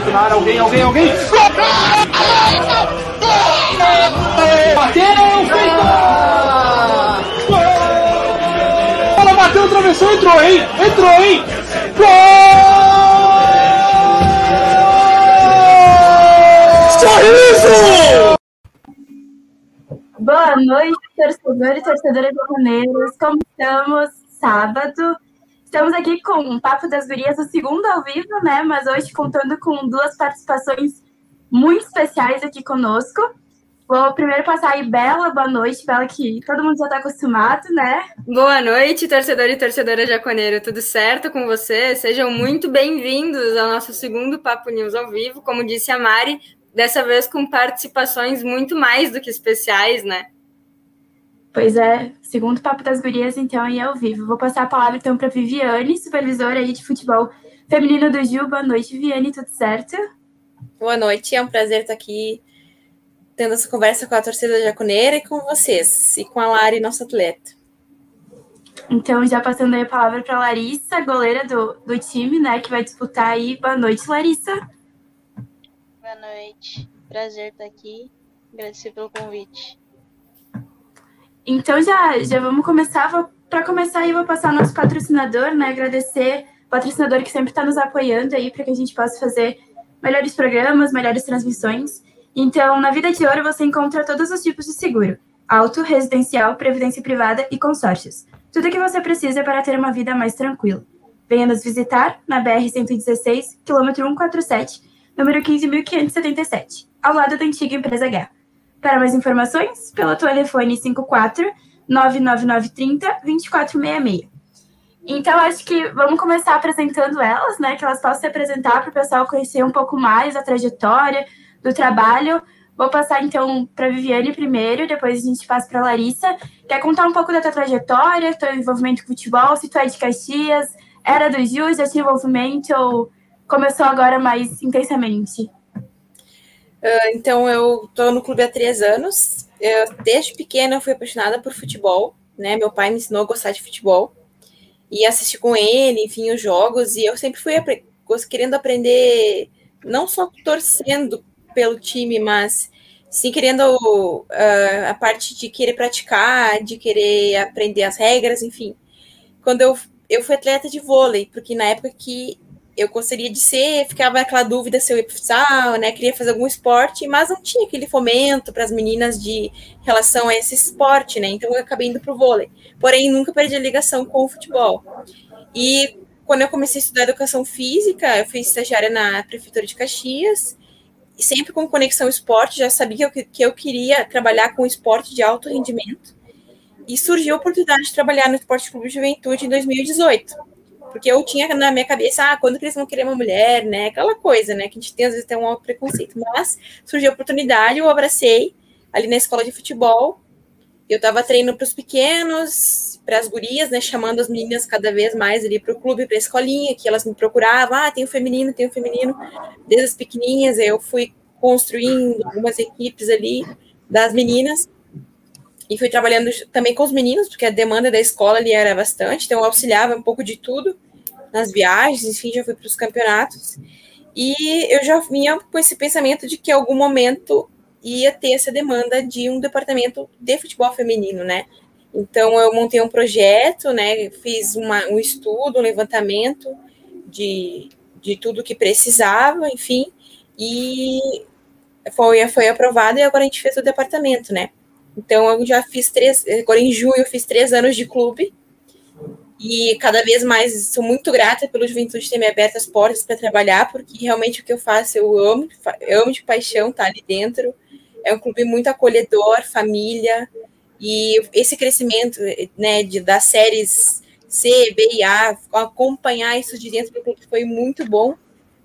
lançamento na área, alguém, alguém, alguém. Bateu, feito! Bola bateu, atravessou, entrou, hein? Entrou, hein? Gol! Sorriso! Boa noite, torcedores e torcedoras japoneiros. Como estamos? Sábado. Estamos aqui com o Papo das Gurias, o segundo ao vivo, né? Mas hoje contando com duas participações muito especiais aqui conosco. Vou primeiro passar aí, Bela, boa noite, Bela, que todo mundo já está acostumado, né? Boa noite, torcedor e torcedora jaconeiro, tudo certo com você? Sejam muito bem-vindos ao nosso segundo Papo News ao vivo, como disse a Mari, dessa vez com participações muito mais do que especiais, né? Pois é, segundo Papo das Gurias, então, e ao vivo. Vou passar a palavra, então, para Viviane, supervisora aí de futebol feminino do Gil. Boa noite, Viviane, tudo certo? Boa noite, é um prazer estar aqui tendo essa conversa com a torcida jaconeira e com vocês, e com a Lari, nossa atleta. Então, já passando aí a palavra para Larissa, goleira do, do time, né, que vai disputar aí. Boa noite, Larissa. Boa noite, prazer estar aqui, agradecer pelo convite. Então já, já vamos começar. Para começar aí, vou passar nosso patrocinador, né? Agradecer o patrocinador que sempre está nos apoiando aí para que a gente possa fazer melhores programas, melhores transmissões. Então, na Vida de Ouro você encontra todos os tipos de seguro: auto, residencial, previdência privada e consórcios. Tudo o que você precisa para ter uma vida mais tranquila. Venha nos visitar na BR-116, quilômetro 147, número 15.577, ao lado da antiga empresa H. Para mais informações, pelo telefone 54 99930 2466. Então, acho que vamos começar apresentando elas, né? Que elas possam se apresentar para o pessoal conhecer um pouco mais a trajetória do trabalho. Vou passar então para a Viviane primeiro, depois a gente passa para a Larissa. Quer contar um pouco da tua trajetória, teu envolvimento com futebol, se tu é de Caxias, era do Gil, já tinha envolvimento ou começou agora mais intensamente? Uh, então, eu estou no clube há três anos. Eu, desde pequena, eu fui apaixonada por futebol. Né? Meu pai me ensinou a gostar de futebol. E assistir com ele, enfim, os jogos. E eu sempre fui apre querendo aprender, não só torcendo pelo time, mas sim querendo uh, a parte de querer praticar, de querer aprender as regras, enfim. Quando eu, eu fui atleta de vôlei, porque na época que eu gostaria de ser, ficava aquela dúvida se eu ia pro futsal, né? Queria fazer algum esporte, mas não tinha aquele fomento para as meninas de relação a esse esporte, né? Então eu acabei indo pro vôlei. Porém, nunca perdi a ligação com o futebol. E quando eu comecei a estudar educação física, eu fui estagiária na prefeitura de Caxias, e sempre com conexão esporte, já sabia que eu, que eu queria trabalhar com esporte de alto rendimento. E surgiu a oportunidade de trabalhar no Esporte Clube Juventude em 2018 porque eu tinha na minha cabeça, ah, quando que eles vão querer uma mulher, né? Aquela coisa, né? Que a gente tem, às vezes tem um preconceito. Mas surgiu a oportunidade, eu abracei ali na escola de futebol. Eu estava treinando para os pequenos, para as gurias, né? Chamando as meninas cada vez mais ali para o clube, para a escolinha, que elas me procuravam. Ah, tem o feminino, tem o feminino. Desde as pequenininhas, eu fui construindo algumas equipes ali das meninas e fui trabalhando também com os meninos, porque a demanda da escola ali era bastante, então eu auxiliava um pouco de tudo nas viagens, enfim, já fui para os campeonatos. E eu já vinha com esse pensamento de que em algum momento ia ter essa demanda de um departamento de futebol feminino, né? Então eu montei um projeto, né? Fiz uma, um estudo, um levantamento de, de tudo que precisava, enfim, e foi, foi aprovado e agora a gente fez o departamento, né? Então eu já fiz três, agora em junho eu fiz três anos de clube. E cada vez mais sou muito grata pelo Juventude ter me aberto as portas para trabalhar, porque realmente o que eu faço eu amo, eu amo de paixão estar tá ali dentro. É um clube muito acolhedor, família, e esse crescimento né, de, das séries C, B e A, acompanhar isso de dentro do clube foi muito bom,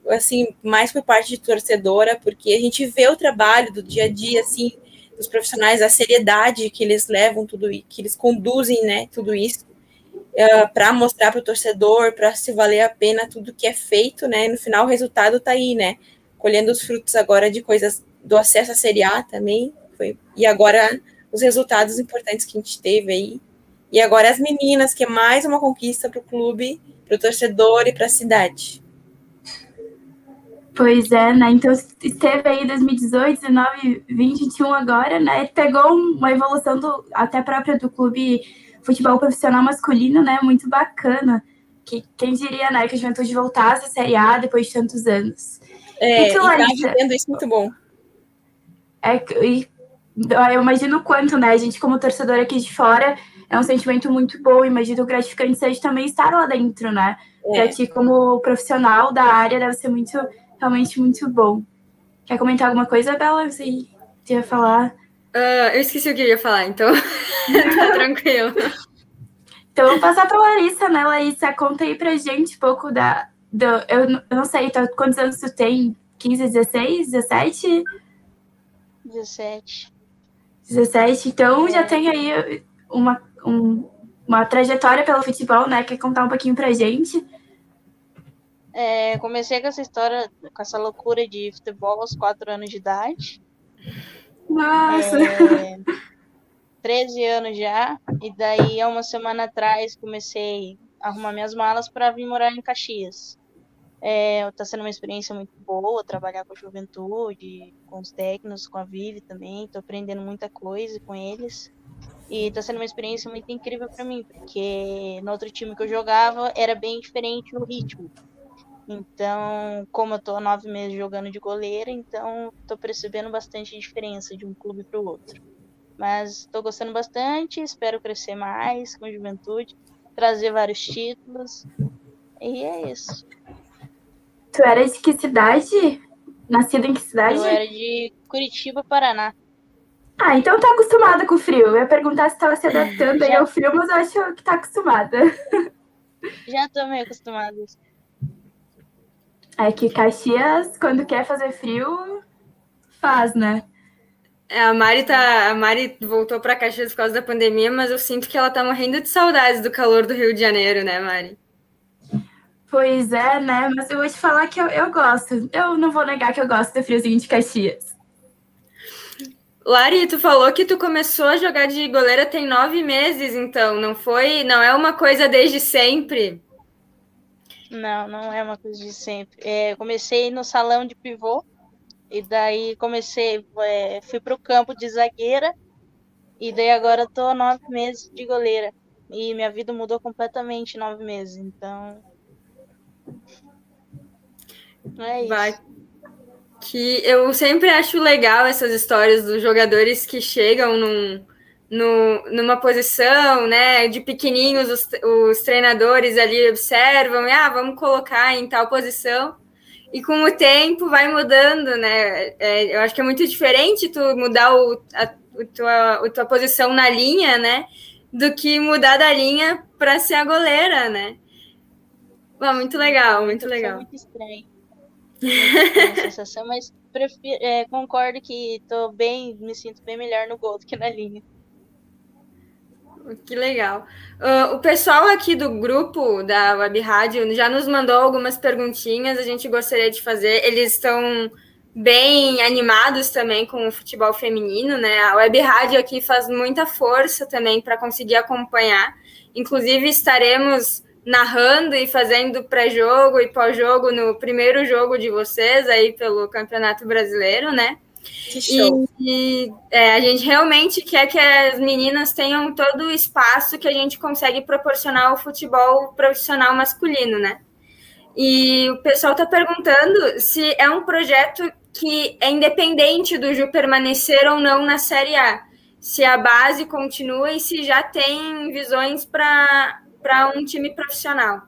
assim, mais por parte de torcedora, porque a gente vê o trabalho do dia a dia, assim, dos profissionais, a seriedade que eles levam tudo que eles conduzem, né, tudo isso, uh, é, para mostrar para o torcedor, para se valer a pena tudo que é feito, né, no final o resultado está aí, né, colhendo os frutos agora de coisas do acesso à Série A também, foi, e agora os resultados importantes que a gente teve aí, e agora as meninas, que é mais uma conquista para o clube, para o torcedor e para a cidade. Pois é, né? Então esteve aí 2018, 19, 20, 21 agora, né? Ele pegou uma evolução do, até própria do clube futebol profissional masculino, né? Muito bacana. Que quem diria, né, que a Juventude voltasse à Série A depois de tantos anos. É, e, tu, e tá isso muito bom. É, e, eu imagino o quanto, né? A gente, como torcedor aqui de fora, é um sentimento muito bom. Imagino o gratificante seja também estar lá dentro, né? É. Pra ti, como profissional da área, deve ser muito, realmente muito bom. Quer comentar alguma coisa, Bela? Você ia falar? Uh, eu esqueci o que eu ia falar, então tá tranquilo. Então, vou passar para Larissa, né, Larissa? Conta aí pra gente um pouco da. Do, eu, eu não sei, tá, quantos anos tu tem? 15, 16, 17? 17. 17. Então, é. já tem aí uma, um, uma trajetória pelo futebol, né? Quer contar um pouquinho pra gente? É, comecei com essa história, com essa loucura de futebol aos 4 anos de idade. Nossa! É, 13 anos já, e daí há uma semana atrás comecei a arrumar minhas malas para vir morar em Caxias. É, tá sendo uma experiência muito boa trabalhar com a juventude, com os técnicos, com a Vive também. Tô aprendendo muita coisa com eles. E tá sendo uma experiência muito incrível para mim, porque no outro time que eu jogava era bem diferente no ritmo. Então, como eu tô há nove meses jogando de goleira, então tô percebendo bastante diferença de um clube para o outro. Mas estou gostando bastante, espero crescer mais com a juventude, trazer vários títulos. E é isso. Tu era de que cidade? Nascida em que cidade? Eu era de Curitiba, Paraná. Ah, então tá acostumada com o frio. Eu ia perguntar se estava se adaptando Já... aí ao frio, mas eu acho que tá acostumada. Já tô meio acostumada. É que Caxias, quando quer fazer frio, faz, né? É, a Mari tá, a Mari voltou para Caxias por causa da pandemia, mas eu sinto que ela tá morrendo de saudades do calor do Rio de Janeiro, né, Mari? Pois é, né? Mas eu vou te falar que eu, eu gosto. Eu não vou negar que eu gosto do friozinho de Caxias. Lari, tu falou que tu começou a jogar de goleira tem nove meses, então não foi? Não é uma coisa desde sempre? Não, não é uma coisa de sempre. É, comecei no salão de pivô, e daí comecei, é, fui para o campo de zagueira, e daí agora tô nove meses de goleira. E minha vida mudou completamente em nove meses, então. É isso. Vai. Que eu sempre acho legal essas histórias dos jogadores que chegam num, no, numa posição, né? De pequenininhos, os, os treinadores ali observam, e ah, vamos colocar em tal posição. E com o tempo vai mudando, né? É, eu acho que é muito diferente tu mudar o, a, o tua, a tua posição na linha, né? Do que mudar da linha para ser a goleira, né? Bom, muito legal, muito legal. Muito estranho. sensação, mas prefiro, é, concordo que tô bem, me sinto bem melhor no gol do que na linha. Que legal. Uh, o pessoal aqui do grupo da Web Rádio já nos mandou algumas perguntinhas, a gente gostaria de fazer. Eles estão bem animados também com o futebol feminino, né? A Web Rádio aqui faz muita força também para conseguir acompanhar. Inclusive, estaremos narrando e fazendo pré-jogo e pós-jogo no primeiro jogo de vocês aí pelo Campeonato Brasileiro, né? E, e é, a gente realmente quer que as meninas tenham todo o espaço que a gente consegue proporcionar ao futebol profissional masculino, né? E o pessoal está perguntando se é um projeto que é independente do Ju permanecer ou não na Série A. Se a base continua e se já tem visões para um time profissional.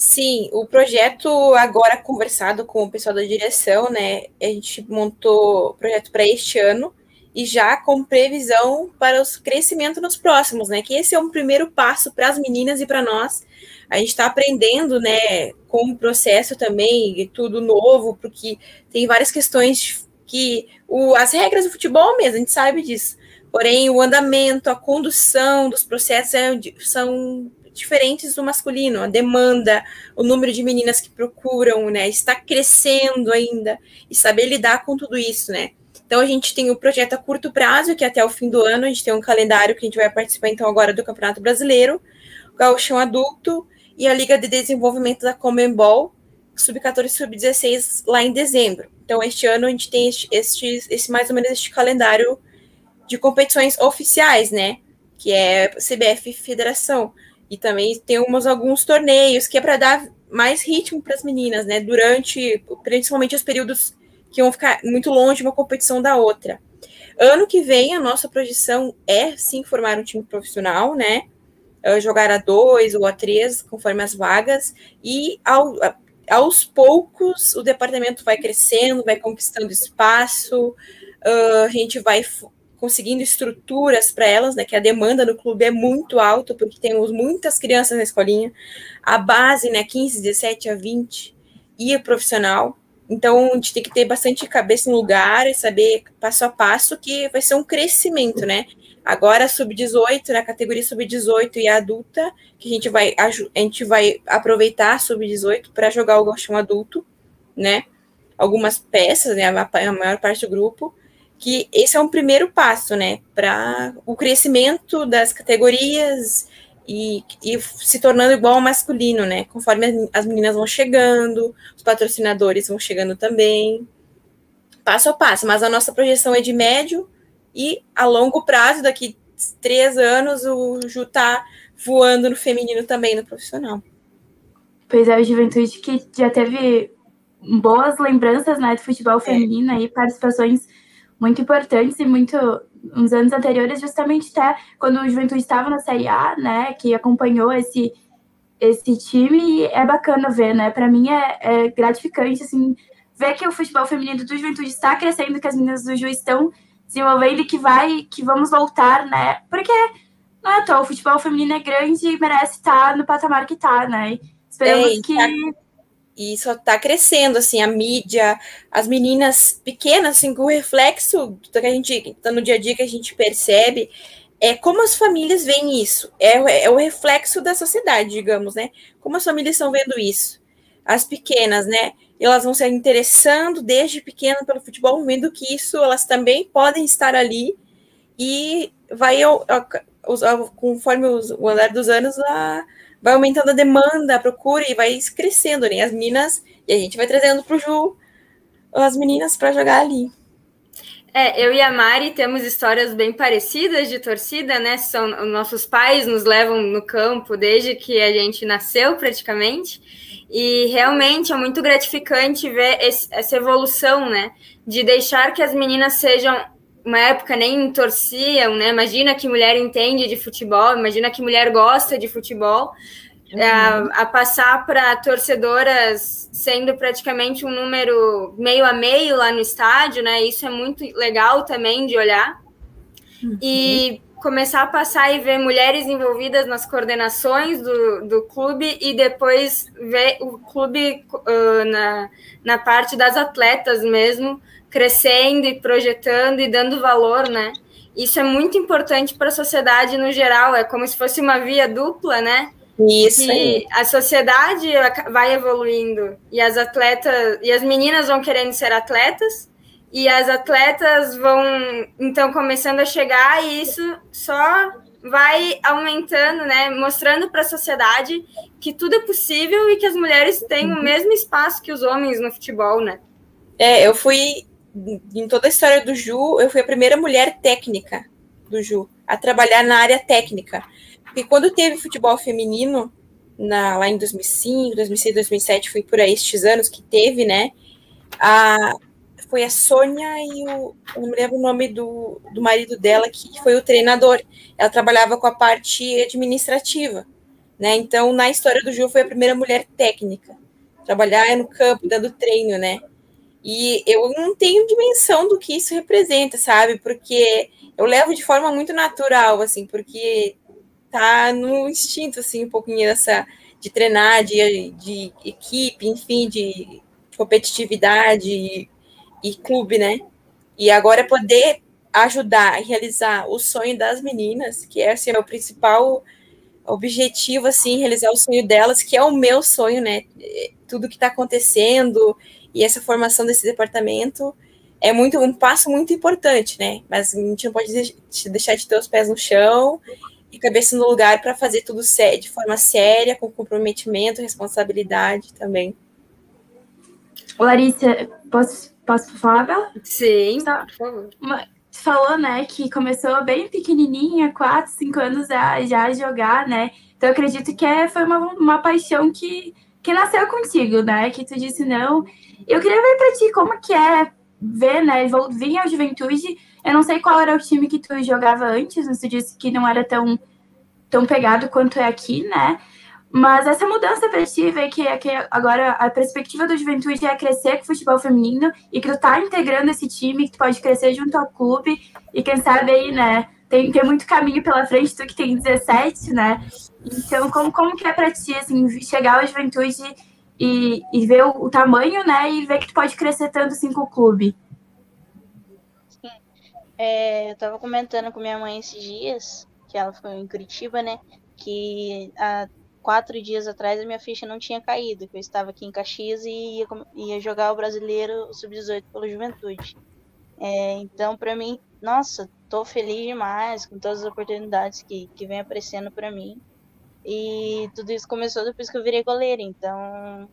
Sim, o projeto agora conversado com o pessoal da direção, né? A gente montou o projeto para este ano e já com previsão para o crescimento nos próximos, né? Que esse é um primeiro passo para as meninas e para nós. A gente está aprendendo, né, com o processo também, tudo novo, porque tem várias questões que o, as regras do futebol mesmo, a gente sabe disso. Porém, o andamento, a condução dos processos é, são diferentes do masculino. A demanda, o número de meninas que procuram, né, está crescendo ainda e saber lidar com tudo isso, né? Então a gente tem o projeto a curto prazo, que é até o fim do ano, a gente tem um calendário que a gente vai participar então agora do Campeonato Brasileiro, o Gauchão Adulto e a Liga de Desenvolvimento da Comembol, sub-14 e sub-16 lá em dezembro. Então, este ano a gente tem este, este, mais ou menos este calendário de competições oficiais, né? Que é CBF Federação. E também temos alguns torneios que é para dar mais ritmo para as meninas, né? Durante, principalmente os períodos que vão ficar muito longe uma competição da outra. Ano que vem, a nossa projeção é sim formar um time profissional, né? Uh, jogar a dois ou a três, conforme as vagas, e ao, aos poucos o departamento vai crescendo, vai conquistando espaço, uh, a gente vai conseguindo estruturas para elas, né? Que a demanda no clube é muito alta, porque temos muitas crianças na escolinha. A base, né, 15, 17 a 20, e a profissional. Então, a gente tem que ter bastante cabeça no lugar e saber passo a passo que vai ser um crescimento, né? Agora, sub-18, na categoria sub-18 e adulta, que a gente vai, a gente vai aproveitar sub-18 para jogar o gauchão adulto, né? Algumas peças, né? A maior parte do grupo que esse é um primeiro passo, né, para o crescimento das categorias e, e, se tornando igual ao masculino, né, conforme as meninas vão chegando, os patrocinadores vão chegando também, passo a passo, mas a nossa projeção é de médio e a longo prazo, daqui três anos, o Ju tá voando no feminino também, no profissional. Pois é, o Juventude que já teve boas lembranças, né, de futebol é. feminino e participações muito importantes e muito uns anos anteriores, justamente até quando o Juventude estava na Série A, né, que acompanhou esse esse time, é bacana ver, né? Para mim é, é, gratificante assim ver que o futebol feminino do Juventude está crescendo, que as meninas do Ju estão desenvolvendo e que vai, que vamos voltar, né? Porque não é à toa, o futebol feminino é grande e merece estar no patamar que está, né? Esperamos Ei, que tá e só está crescendo, assim, a mídia, as meninas pequenas, assim, o reflexo que a gente, tá no dia a dia que a gente percebe, é como as famílias veem isso, é, é o reflexo da sociedade, digamos, né? Como as famílias estão vendo isso. As pequenas, né? Elas vão se interessando desde pequena pelo futebol, vendo que isso elas também podem estar ali e vai, conforme o andar dos anos, a vai aumentando a demanda, a procura e vai crescendo, né? As meninas, e a gente vai trazendo para o Ju as meninas para jogar ali. É, eu e a Mari temos histórias bem parecidas de torcida, né? São nossos pais nos levam no campo desde que a gente nasceu, praticamente. E realmente é muito gratificante ver esse, essa evolução, né? De deixar que as meninas sejam uma época nem torciam, né? Imagina que mulher entende de futebol, imagina que mulher gosta de futebol, uhum. a, a, passar para torcedoras sendo praticamente um número meio a meio lá no estádio, né? Isso é muito legal também de olhar. Uhum. E começar a passar e ver mulheres envolvidas nas coordenações do, do clube e depois ver o clube uh, na, na parte das atletas mesmo, crescendo e projetando e dando valor, né? Isso é muito importante para a sociedade no geral, é como se fosse uma via dupla, né? Isso. E a sociedade vai evoluindo e as atletas e as meninas vão querendo ser atletas e as atletas vão então começando a chegar e isso só vai aumentando, né, mostrando para a sociedade que tudo é possível e que as mulheres têm o uhum. mesmo espaço que os homens no futebol, né? É, eu fui em toda a história do Ju, eu fui a primeira mulher técnica do Ju a trabalhar na área técnica. Porque quando teve futebol feminino, na, lá em 2005, 2006, 2007, foi por aí estes anos que teve, né? A, foi a Sônia e o. Eu não me lembro o nome do, do marido dela, que foi o treinador. Ela trabalhava com a parte administrativa, né? Então, na história do Ju, foi a primeira mulher técnica. Trabalhar no campo, dando treino, né? E eu não tenho dimensão do que isso representa, sabe? Porque eu levo de forma muito natural, assim, porque tá no instinto, assim, um pouquinho dessa de treinar, de, de equipe, enfim, de competitividade e, e clube, né? E agora poder ajudar e realizar o sonho das meninas, que é assim, meu principal objetivo, assim, realizar o sonho delas, que é o meu sonho, né? Tudo que está acontecendo e essa formação desse departamento é muito um passo muito importante, né? Mas a gente não pode deixar de ter os pés no chão e cabeça no lugar para fazer tudo de forma séria, com comprometimento, responsabilidade também. Larissa, posso, posso falar, Bela? Sim, Tá. por favor. Uma- falou, né, que começou bem pequenininha, 4, 5 anos já, já a jogar, né? Então eu acredito que é, foi uma, uma paixão que, que nasceu contigo, né? Que tu disse não. Eu queria ver pra ti como que é ver, né, vir ao Juventude. Eu não sei qual era o time que tu jogava antes, mas tu disse que não era tão, tão pegado quanto é aqui, né? Mas essa mudança pra ti, ver que, que agora a perspectiva do Juventude é crescer com o futebol feminino e que tu tá integrando esse time, que tu pode crescer junto ao clube e quem sabe aí, né, tem, tem muito caminho pela frente, tu que tem 17, né? Então, como, como que é pra ti, assim, chegar ao Juventude e, e ver o, o tamanho, né, e ver que tu pode crescer tanto assim com o clube? É, eu tava comentando com minha mãe esses dias, que ela foi em Curitiba, né? Que há quatro dias atrás a minha ficha não tinha caído, que eu estava aqui em Caxias e ia, ia jogar o brasileiro sub-18 pelo Juventude. É, então, pra mim, nossa, tô feliz demais com todas as oportunidades que, que vem aparecendo pra mim. E tudo isso começou depois que eu virei goleira, então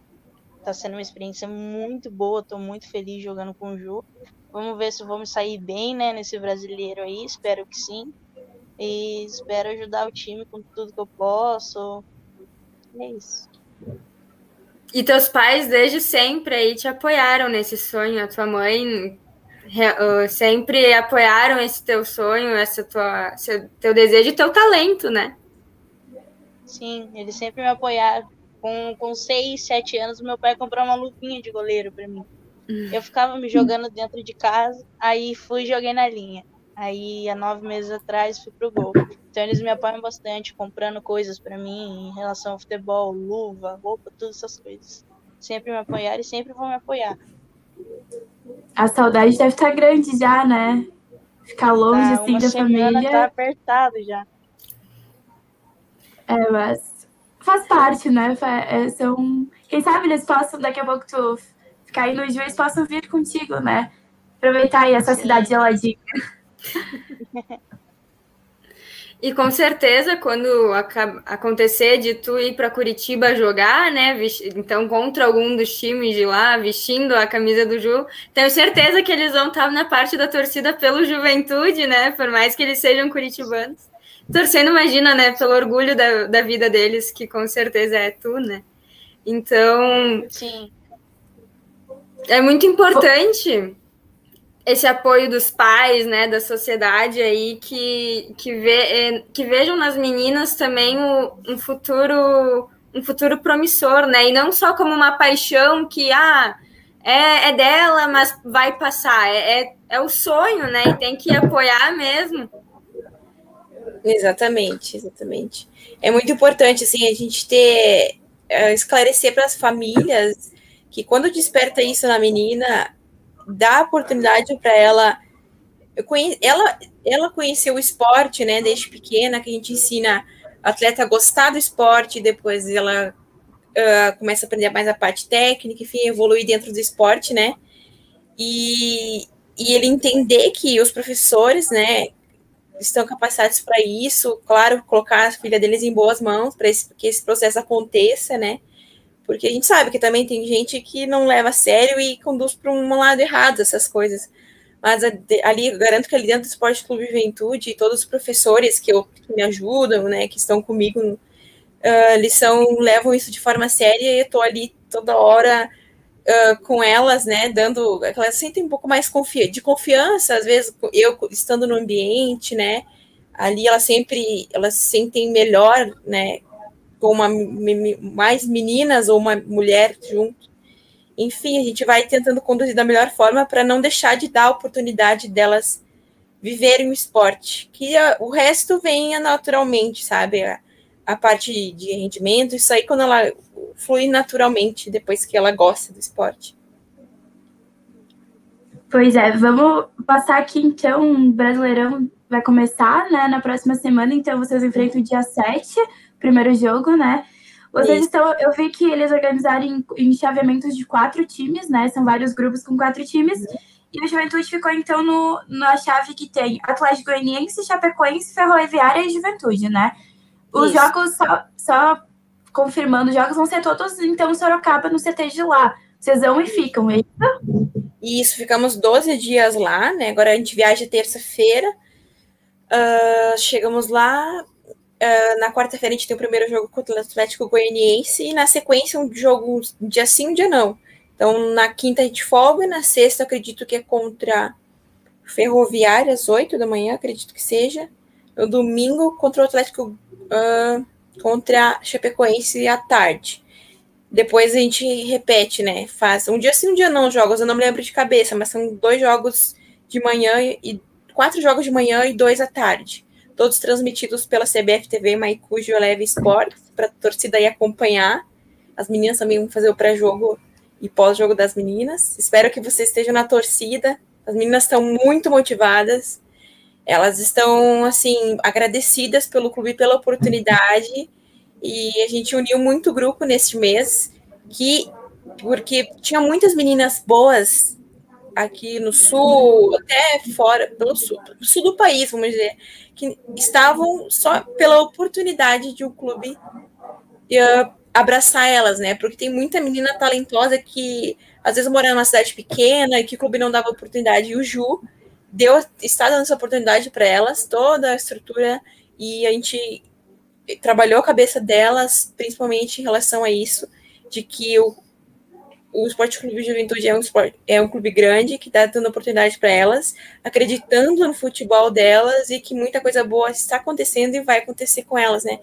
tá sendo uma experiência muito boa, tô muito feliz jogando com o Ju. Vamos ver se vamos sair bem, né, nesse brasileiro aí, espero que sim. E espero ajudar o time com tudo que eu posso. É isso. E teus pais, desde sempre, aí te apoiaram nesse sonho. A tua mãe sempre apoiaram esse teu sonho, essa tua, seu, teu desejo e teu talento, né? Sim, eles sempre me apoiaram. Com, com 6, 7 anos, meu pai comprou uma luvinha de goleiro pra mim. Eu ficava me jogando dentro de casa, aí fui e joguei na linha. Aí, há nove meses atrás, fui pro gol. Então, eles me apoiam bastante, comprando coisas pra mim em relação ao futebol, luva, roupa, todas essas coisas. Sempre me apoiaram e sempre vão me apoiar. A saudade deve estar grande já, né? Ficar longe, Tá, assim, da família. tá apertado já. É, mas faz parte, né? É, são... Quem sabe eles possam, daqui a pouco tu ficar aí no juiz, possam vir contigo, né? Aproveitar aí essa Sim. cidade geladinha. E com certeza, quando acontecer de tu ir para Curitiba jogar, né? Então, contra algum dos times de lá, vestindo a camisa do Ju, tenho certeza que eles vão estar na parte da torcida pelo Juventude, né? Por mais que eles sejam curitibanos. Torcendo, imagina, né? Pelo orgulho da, da vida deles, que com certeza é tu, né? Então, Sim, é muito importante esse apoio dos pais, né, da sociedade aí, que, que, vê, é, que vejam nas meninas também o- um futuro um futuro promissor, né, e não só como uma paixão que, ah, é, é dela, mas vai passar, é, é, é o sonho, né, e tem que apoiar mesmo. Exatamente, exatamente. É muito importante assim a gente ter eh, esclarecer para as famílias que quando desperta isso na menina, dá oportunidade para ela ela ela conheceu o esporte, né, desde pequena, que a gente ensina atleta a gostar do esporte, depois ela ah, começa a aprender mais a parte técnica, enfim, evoluir dentro do esporte, né? E, e ele entender que os professores, né, estão capacitados para isso, claro, colocar a filha deles em boas mãos para que esse processo aconteça, né? Porque a gente sabe que também tem gente que não leva a sério e conduz para um lado errado essas coisas. Mas ali, garanto que ali dentro do Esporte Clube Juventude, todos os professores que, eu, que me ajudam, né, que estão comigo, ah, eles são, levam isso de forma séria e eu estou ali toda hora ah, com elas, né, dando, elas sentem um pouco mais de confiança, às vezes eu estando no ambiente, né, ali elas sempre, elas se sentem melhor, né, com uma, mais meninas ou uma mulher junto. Enfim, a gente vai tentando conduzir da melhor forma para não deixar de dar a oportunidade delas viverem o esporte, que a- o resto venha naturalmente, sabe? A, a parte de rendimento, isso aí quando ela flui naturalmente depois que ela gosta do esporte. Pois é, vamos passar aqui então. Brasileirão vai começar, né, na próxima semana, então vocês enfrentam o dia 7, primeiro jogo, né? Vocês Isso. estão. Eu vi que eles organizaram em, em chaveamentos de quatro times, né? São vários grupos com quatro times. E o Juventude ficou, então, no, na chave que tem Atlético Goianiense, Chapecoense, Ferroviária e Juventude, né? Os Isso. jogos, só, só confirmando, os jogos vão ser todos, então, Sorocaba, no CT de lá. vocês vão e ficam, é Isso, ficamos 12 dias lá, né? Agora a gente viaja terça-feira. Uh, chegamos lá. Uh, na quarta-feira a gente tem o primeiro jogo contra o Atlético Goianiense e na sequência um jogo dia sim, um dia não. Então na quinta a gente folga, na sexta acredito que é contra Ferroviária às 8 da manhã, acredito que seja. No domingo contra o Atlético uh, contra Chapecoense à tarde. Depois a gente repete, né? Faz um dia sim, um dia não jogos. Eu não me lembro de cabeça, mas são dois jogos de manhã e quatro jogos de manhã e dois à tarde. Todos transmitidos pela CBF TV Maicujo Eleve Sports, para a torcida aí acompanhar. As meninas também vão fazer o pré-jogo e pós-jogo das meninas. Espero que vocês estejam na torcida. As meninas estão muito motivadas. Elas estão, assim, agradecidas pelo clube pela oportunidade e a gente uniu muito grupo neste mês, que porque tinha muitas meninas boas aqui no sul, até fora, pelo sul, sul do país, vamos dizer, que estavam só pela oportunidade de um clube uh, abraçar elas, né? Porque tem muita menina talentosa que às vezes mora numa cidade pequena e que o clube não dava oportunidade. E o Ju deu, está dando essa oportunidade para elas, toda a estrutura, e a gente trabalhou a cabeça delas, principalmente em relação a isso, de que o, o Esporte Clube Juventude é um, esporte, é um clube grande que está dando oportunidade para elas, acreditando no futebol delas e que muita coisa boa está acontecendo e vai acontecer com elas, né?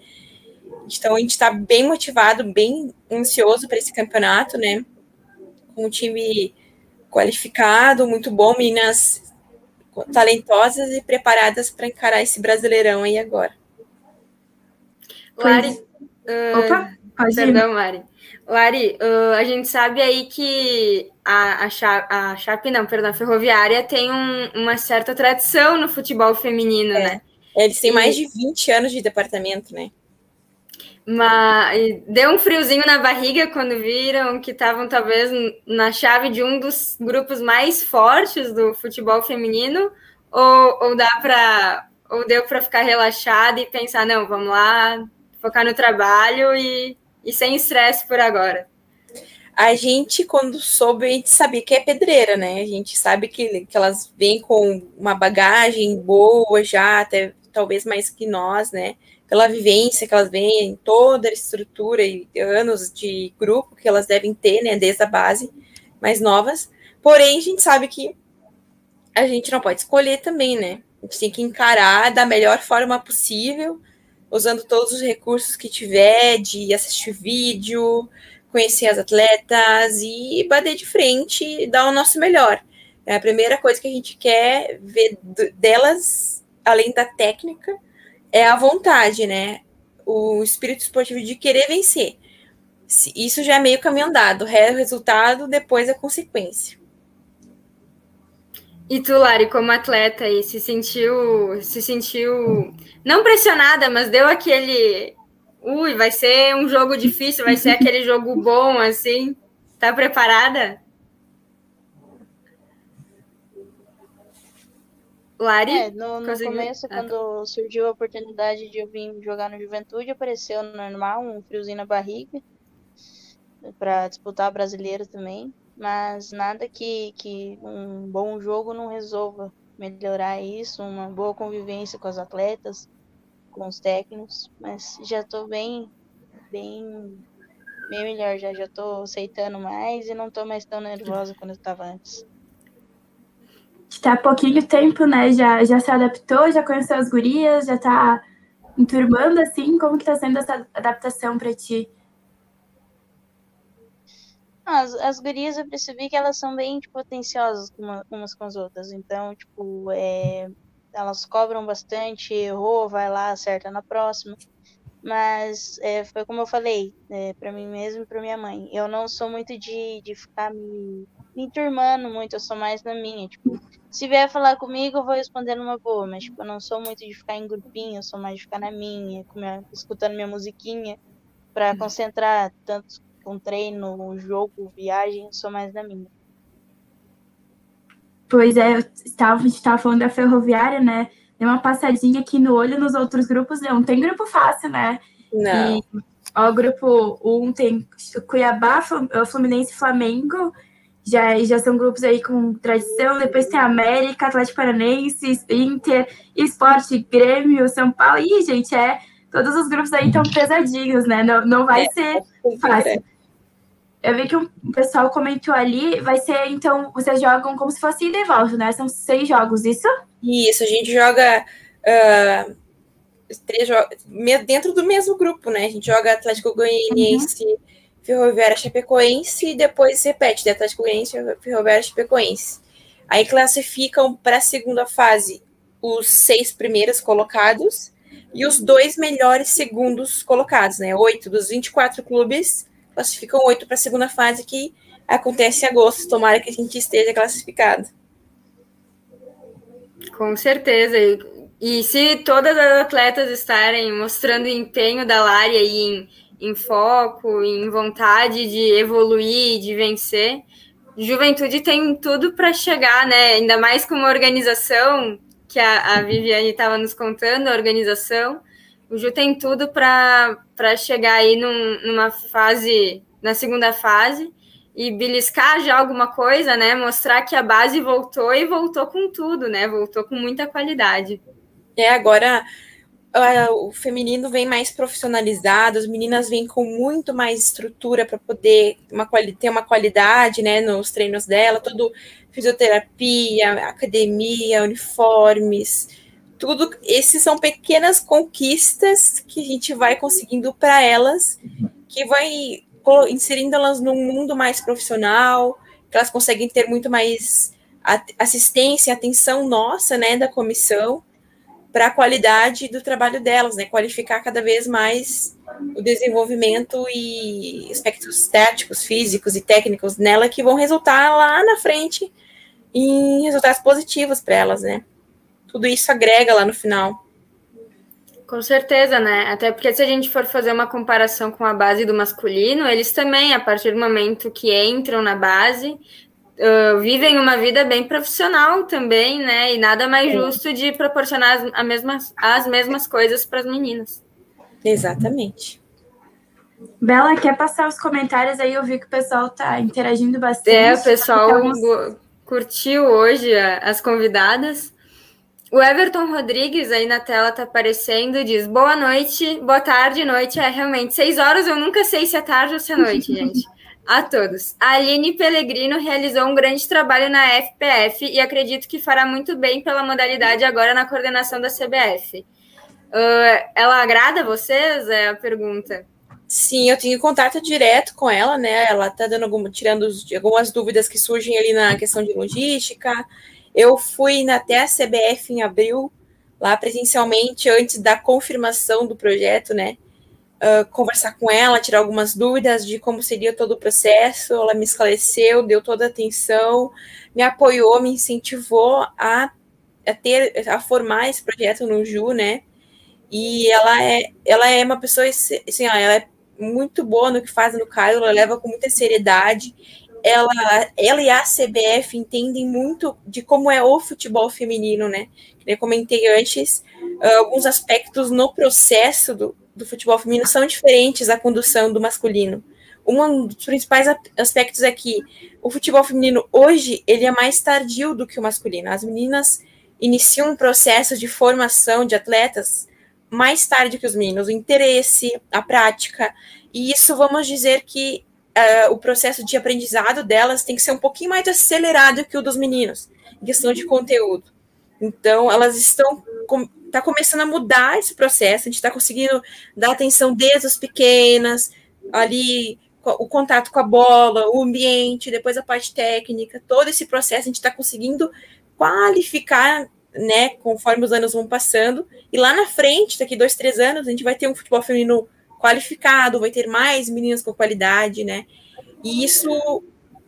Então a gente está bem motivado, bem ansioso para esse campeonato, né? Com um time qualificado, muito bom, meninas talentosas e preparadas para encarar esse brasileirão aí agora. Lari. Uh, Opa, pode perdão, Lari. Lari, uh, a gente sabe aí que a, a, a Chape, não, perdão, a Ferroviária tem um, uma certa tradição no futebol feminino, é. né? Eles têm e... mais de 20 anos de departamento, né? Mas deu um friozinho na barriga quando viram que estavam talvez na chave de um dos grupos mais fortes do futebol feminino, ou, ou dá para ou deu para ficar relaxado e pensar não, vamos lá, focar no trabalho e, e sem estresse por agora. A gente, quando soube, a gente sabia que é pedreira, né? A gente sabe que, que elas vêm com uma bagagem boa já, até talvez mais que nós, né? Pela vivência que elas vêm, toda a estrutura e anos de grupo que elas devem ter, né? Desde a base, mais novas. Porém, a gente sabe que a gente não pode escolher também, né? A gente tem que encarar da melhor forma possível usando todos os recursos que tiver, de assistir vídeo, conhecer as atletas e bater de frente e dar o nosso melhor. É a primeira coisa que a gente quer ver delas, além da técnica, é a vontade, né? O espírito esportivo de querer vencer. Isso já é meio caminho andado. O resultado depois é consequência. E tu, Lari, como atleta, aí, se sentiu, se sentiu não pressionada, mas deu aquele, ui, vai ser um jogo difícil, vai ser aquele jogo bom, assim. Tá preparada? Lari? É, no, no começo, ah, tá. quando surgiu a oportunidade de eu vir jogar no Juventude, apareceu normal, um friozinho na barriga, para disputar brasileiro também mas nada que, que um bom jogo não resolva melhorar isso, uma boa convivência com os atletas, com os técnicos, mas já estou bem, bem, bem melhor, já já estou aceitando mais e não estou mais tão nervosa quando eu estava antes. Está pouquinho tempo, né? Já, já se adaptou, já conheceu as gurias, já está enturmando assim. Como que está sendo essa adaptação para ti? As, as gurias eu percebi que elas são bem tipo, atenciosas uma, umas com as outras. Então, tipo, é, elas cobram bastante, errou, vai lá, acerta na próxima. Mas é, foi como eu falei, é, para mim mesmo e para minha mãe. Eu não sou muito de, de ficar me, me enturmando muito, eu sou mais na minha. Tipo, se vier falar comigo, eu vou responder numa boa, mas tipo, eu não sou muito de ficar em grupinho, eu sou mais de ficar na minha, minha escutando minha musiquinha, para uhum. concentrar tanto com treino, jogo, viagem, sou mais da minha. Pois é, eu estava, a gente estava falando da ferroviária, né? Deu uma passadinha aqui no olho nos outros grupos, não tem grupo fácil, né? Não. E Ó, o grupo 1 tem Cuiabá, Fluminense e Flamengo. Já, já são grupos aí com tradição. Depois tem América, Atlético Paranense, Inter, Esporte, Grêmio, São Paulo. Ih, gente, é. Todos os grupos aí estão pesadinhos, né? Não, não vai é, ser fácil. Eu vi que um pessoal comentou ali, vai ser, então, vocês jogam como se fosse ida e volta, né? São seis jogos, isso? Isso, a gente joga uh, três jogos dentro do mesmo grupo, né? A gente joga Atlético Goianiense, uhum. Ferroviária Chapecoense e depois repete, de Atlético Goianiense, Ferroviária Chapecoense. Aí classificam para a segunda fase os seis primeiros colocados e os dois melhores segundos colocados, né? Oito dos 24 clubes classificam oito para a segunda fase, que acontece em agosto. Tomara que a gente esteja classificado. Com certeza. E se todas as atletas estarem mostrando empenho da Lari em, em foco, em vontade de evoluir, de vencer, Juventude tem tudo para chegar, né? Ainda mais com uma organização que a, a Viviane estava nos contando, a organização. O Ju tem tudo para chegar aí num, numa fase, na segunda fase, e beliscar já alguma coisa, né? Mostrar que a base voltou e voltou com tudo, né? Voltou com muita qualidade. É, agora o feminino vem mais profissionalizado, as meninas vêm com muito mais estrutura para poder uma, ter uma qualidade né, nos treinos dela, tudo fisioterapia, academia, uniformes, tudo. Esses são pequenas conquistas que a gente vai conseguindo para elas, que vai inserindo elas num mundo mais profissional, que elas conseguem ter muito mais assistência, atenção nossa, né, da comissão para a qualidade do trabalho delas, né? Qualificar cada vez mais o desenvolvimento e aspectos estéticos, físicos e técnicos nela que vão resultar lá na frente em resultados positivos para elas, né? Tudo isso agrega lá no final. Com certeza, né? Até porque se a gente for fazer uma comparação com a base do masculino, eles também, a partir do momento que entram na base, uh, vivem uma vida bem profissional também, né? E nada mais justo de proporcionar as, a mesmas, as mesmas coisas para as meninas. Exatamente. Bela, quer passar os comentários aí? Eu vi que o pessoal tá interagindo bastante. É, o pessoal curtiu hoje as convidadas. O Everton Rodrigues aí na tela tá aparecendo, diz boa noite, boa tarde, noite. É realmente seis horas, eu nunca sei se é tarde ou se é noite, gente a todos. A Aline Pellegrino realizou um grande trabalho na FPF e acredito que fará muito bem pela modalidade agora na coordenação da CBF. Uh, ela agrada a vocês? É a pergunta. Sim, eu tenho contato direto com ela, né? Ela tá dando algum, tirando algumas dúvidas que surgem ali na questão de logística. Eu fui até a CBF em abril, lá presencialmente, antes da confirmação do projeto, né? uh, conversar com ela, tirar algumas dúvidas de como seria todo o processo. Ela me esclareceu, deu toda a atenção, me apoiou, me incentivou a, a ter, a formar esse projeto no Ju, né? E ela é, ela é uma pessoa, assim, ela é muito boa no que faz no Cairo, ela leva com muita seriedade. Ela, ela e a CBF entendem muito de como é o futebol feminino, né? Eu comentei antes, uh, alguns aspectos no processo do, do futebol feminino são diferentes da condução do masculino. Um dos principais aspectos é que o futebol feminino hoje ele é mais tardio do que o masculino. As meninas iniciam um processo de formação de atletas mais tarde que os meninos, o interesse, a prática, e isso vamos dizer que uh, o processo de aprendizado delas tem que ser um pouquinho mais acelerado que o dos meninos, em questão de conteúdo. Então, elas estão está começando a mudar esse processo, a gente está conseguindo dar atenção desde as pequenas, ali o contato com a bola, o ambiente, depois a parte técnica, todo esse processo a gente está conseguindo qualificar, né, conforme os anos vão passando, e lá na frente, daqui dois, três anos, a gente vai ter um futebol feminino qualificado, vai ter mais meninas com qualidade, né, e isso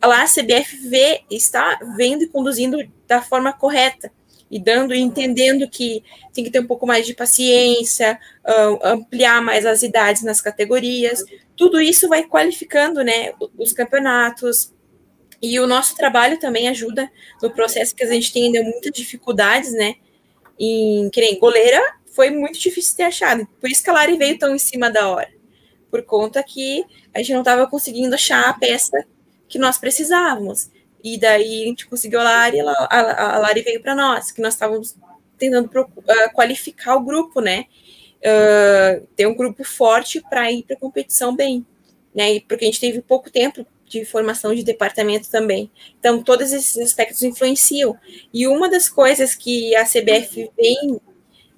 lá a CBF vê, está vendo e conduzindo da forma correta, e dando e entendendo que tem que ter um pouco mais de paciência, ampliar mais as idades nas categorias, tudo isso vai qualificando, né, os campeonatos. E o nosso trabalho também ajuda no processo que a gente tem ainda muitas dificuldades, né, em que nem goleira foi muito difícil ter achado, por isso que a Lari veio tão em cima da hora. por conta que a gente não estava conseguindo achar a peça que nós precisávamos. E daí a gente conseguiu a Lari, a, Lari veio para nós, que nós estávamos tentando uh, qualificar o grupo, né? Uh, ter um grupo forte para ir para a competição bem, né? Porque a gente teve pouco tempo de formação de departamento também. Então, todos esses aspectos influenciam. E uma das coisas que a CBF vem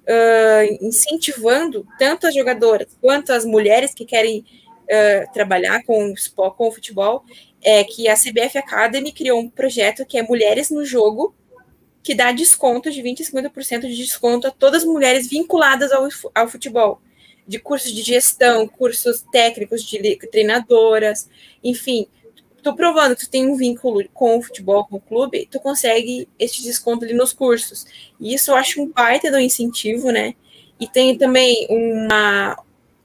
uh, incentivando, tanto as jogadoras quanto as mulheres que querem uh, trabalhar com, com o futebol, é que a CBF Academy criou um projeto que é Mulheres no Jogo, que dá desconto de 20% a 50% de desconto a todas as mulheres vinculadas ao, ao futebol. De cursos de gestão, cursos técnicos de treinadoras, enfim, tu provando que tu tem um vínculo com o futebol, com o clube, tu consegue esse desconto ali nos cursos. E isso eu acho um baita do incentivo, né? E tem também uma,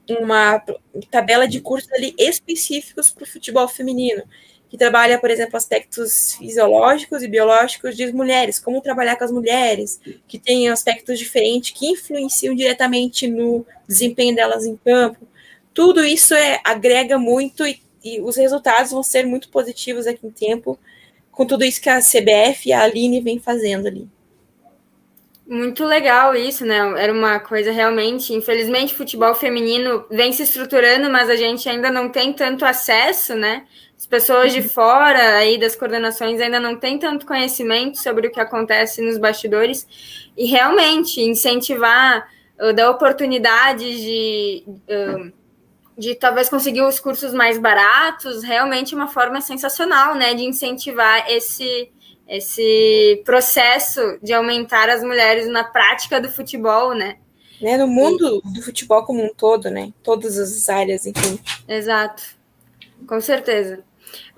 uma tabela de cursos ali específicos para o futebol feminino, que trabalha, por exemplo, aspectos fisiológicos e biológicos de mulheres, como trabalhar com as mulheres, que tem aspectos diferentes que influenciam diretamente no desempenho delas em campo. Tudo isso é, agrega muito e e os resultados vão ser muito positivos aqui em tempo, com tudo isso que a CBF e a Aline vem fazendo ali. Muito legal isso, né? Era uma coisa realmente. Infelizmente, o futebol feminino vem se estruturando, mas a gente ainda não tem tanto acesso, né? As pessoas de fora aí das coordenações ainda não têm tanto conhecimento sobre o que acontece nos bastidores. E realmente incentivar, uh, dar oportunidades de. Uh, de talvez conseguir os cursos mais baratos, realmente uma forma sensacional, né, de incentivar esse esse processo de aumentar as mulheres na prática do futebol, né? né no mundo e... do futebol como um todo, né? Todas as áreas, enfim. Exato, com certeza.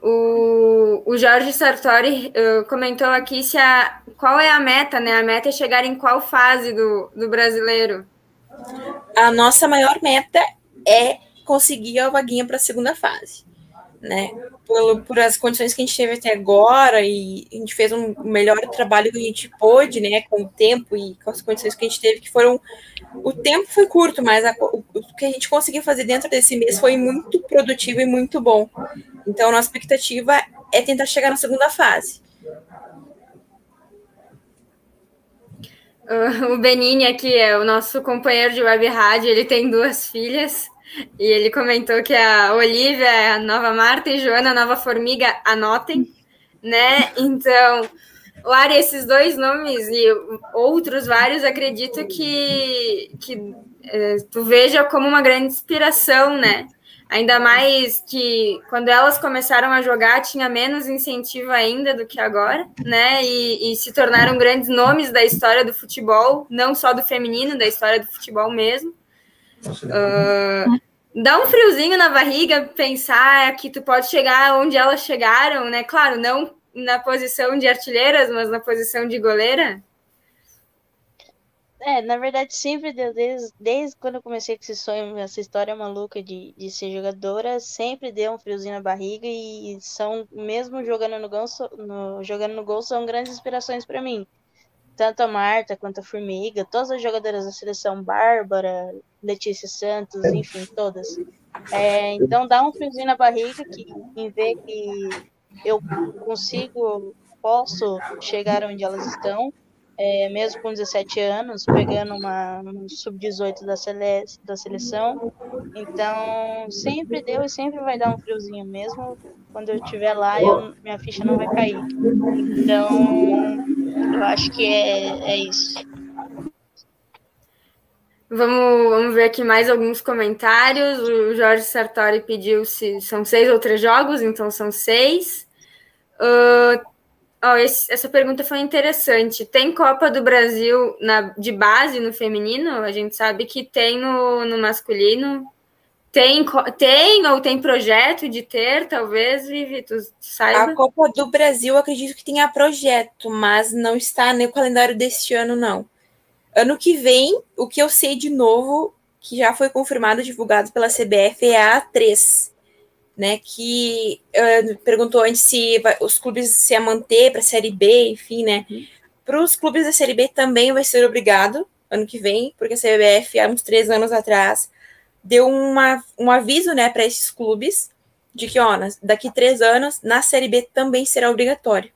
O, o Jorge Sartori uh, comentou aqui se a, qual é a meta, né? A meta é chegar em qual fase do, do brasileiro? A nossa maior meta é conseguir a vaguinha para a segunda fase, né? Por, por, as condições que a gente teve até agora e a gente fez um melhor trabalho que a gente pôde, né? Com o tempo e com as condições que a gente teve, que foram o tempo foi curto, mas a, o, que a gente conseguiu fazer dentro desse mês foi muito produtivo e muito bom. Então, nossa expectativa é tentar chegar na segunda fase. O Benini aqui é o nosso companheiro de web rádio, ele tem duas filhas. E ele comentou que a Olivia é a nova Marta e Joana a nova Formiga, anotem, né? Então, Lara, esses dois nomes e outros vários, acredito que, que é, tu veja como uma grande inspiração, né? Ainda mais que quando elas começaram a jogar tinha menos incentivo ainda do que agora, né? E, e se tornaram grandes nomes da história do futebol, não só do feminino, da história do futebol mesmo. Uh, dá um friozinho na barriga pensar que tu pode chegar onde elas chegaram, né? Claro, não na posição de artilheiras, mas na posição de goleira. É, na verdade, sempre, desde, desde quando eu comecei com esse sonho, essa história maluca de, de ser jogadora, sempre deu um friozinho na barriga e são, mesmo jogando no gol, no, jogando no gol, são grandes inspirações para mim tanto a Marta quanto a Formiga, todas as jogadoras da seleção, Bárbara, Letícia Santos, enfim, todas. É, então dá um friozinho na barriga que, em ver que eu consigo, posso chegar onde elas estão, é, mesmo com 17 anos, pegando uma um sub-18 da, sele, da seleção. Então, sempre deu e sempre vai dar um friozinho mesmo. Quando eu estiver lá, eu, minha ficha não vai cair. Então, eu acho que é, é isso. Vamos, vamos ver aqui mais alguns comentários. O Jorge Sartori pediu se são seis ou três jogos, então são seis. Uh, oh, esse, essa pergunta foi interessante. Tem Copa do Brasil na, de base no feminino? A gente sabe que tem no, no masculino. Tem, tem ou tem projeto de ter, talvez, Vivi, tu saiba? A Copa do Brasil, acredito que tenha projeto, mas não está no calendário deste ano, não. Ano que vem, o que eu sei de novo, que já foi confirmado, divulgado pela CBF, é a A3, né? Que uh, perguntou antes se vai, os clubes se a manter para a Série B, enfim, né? Uhum. Para os clubes da Série B também vai ser obrigado ano que vem, porque a CBF, há uns três anos atrás, deu uma, um aviso, né, para esses clubes de que, ó, daqui três anos, na Série B também será obrigatório.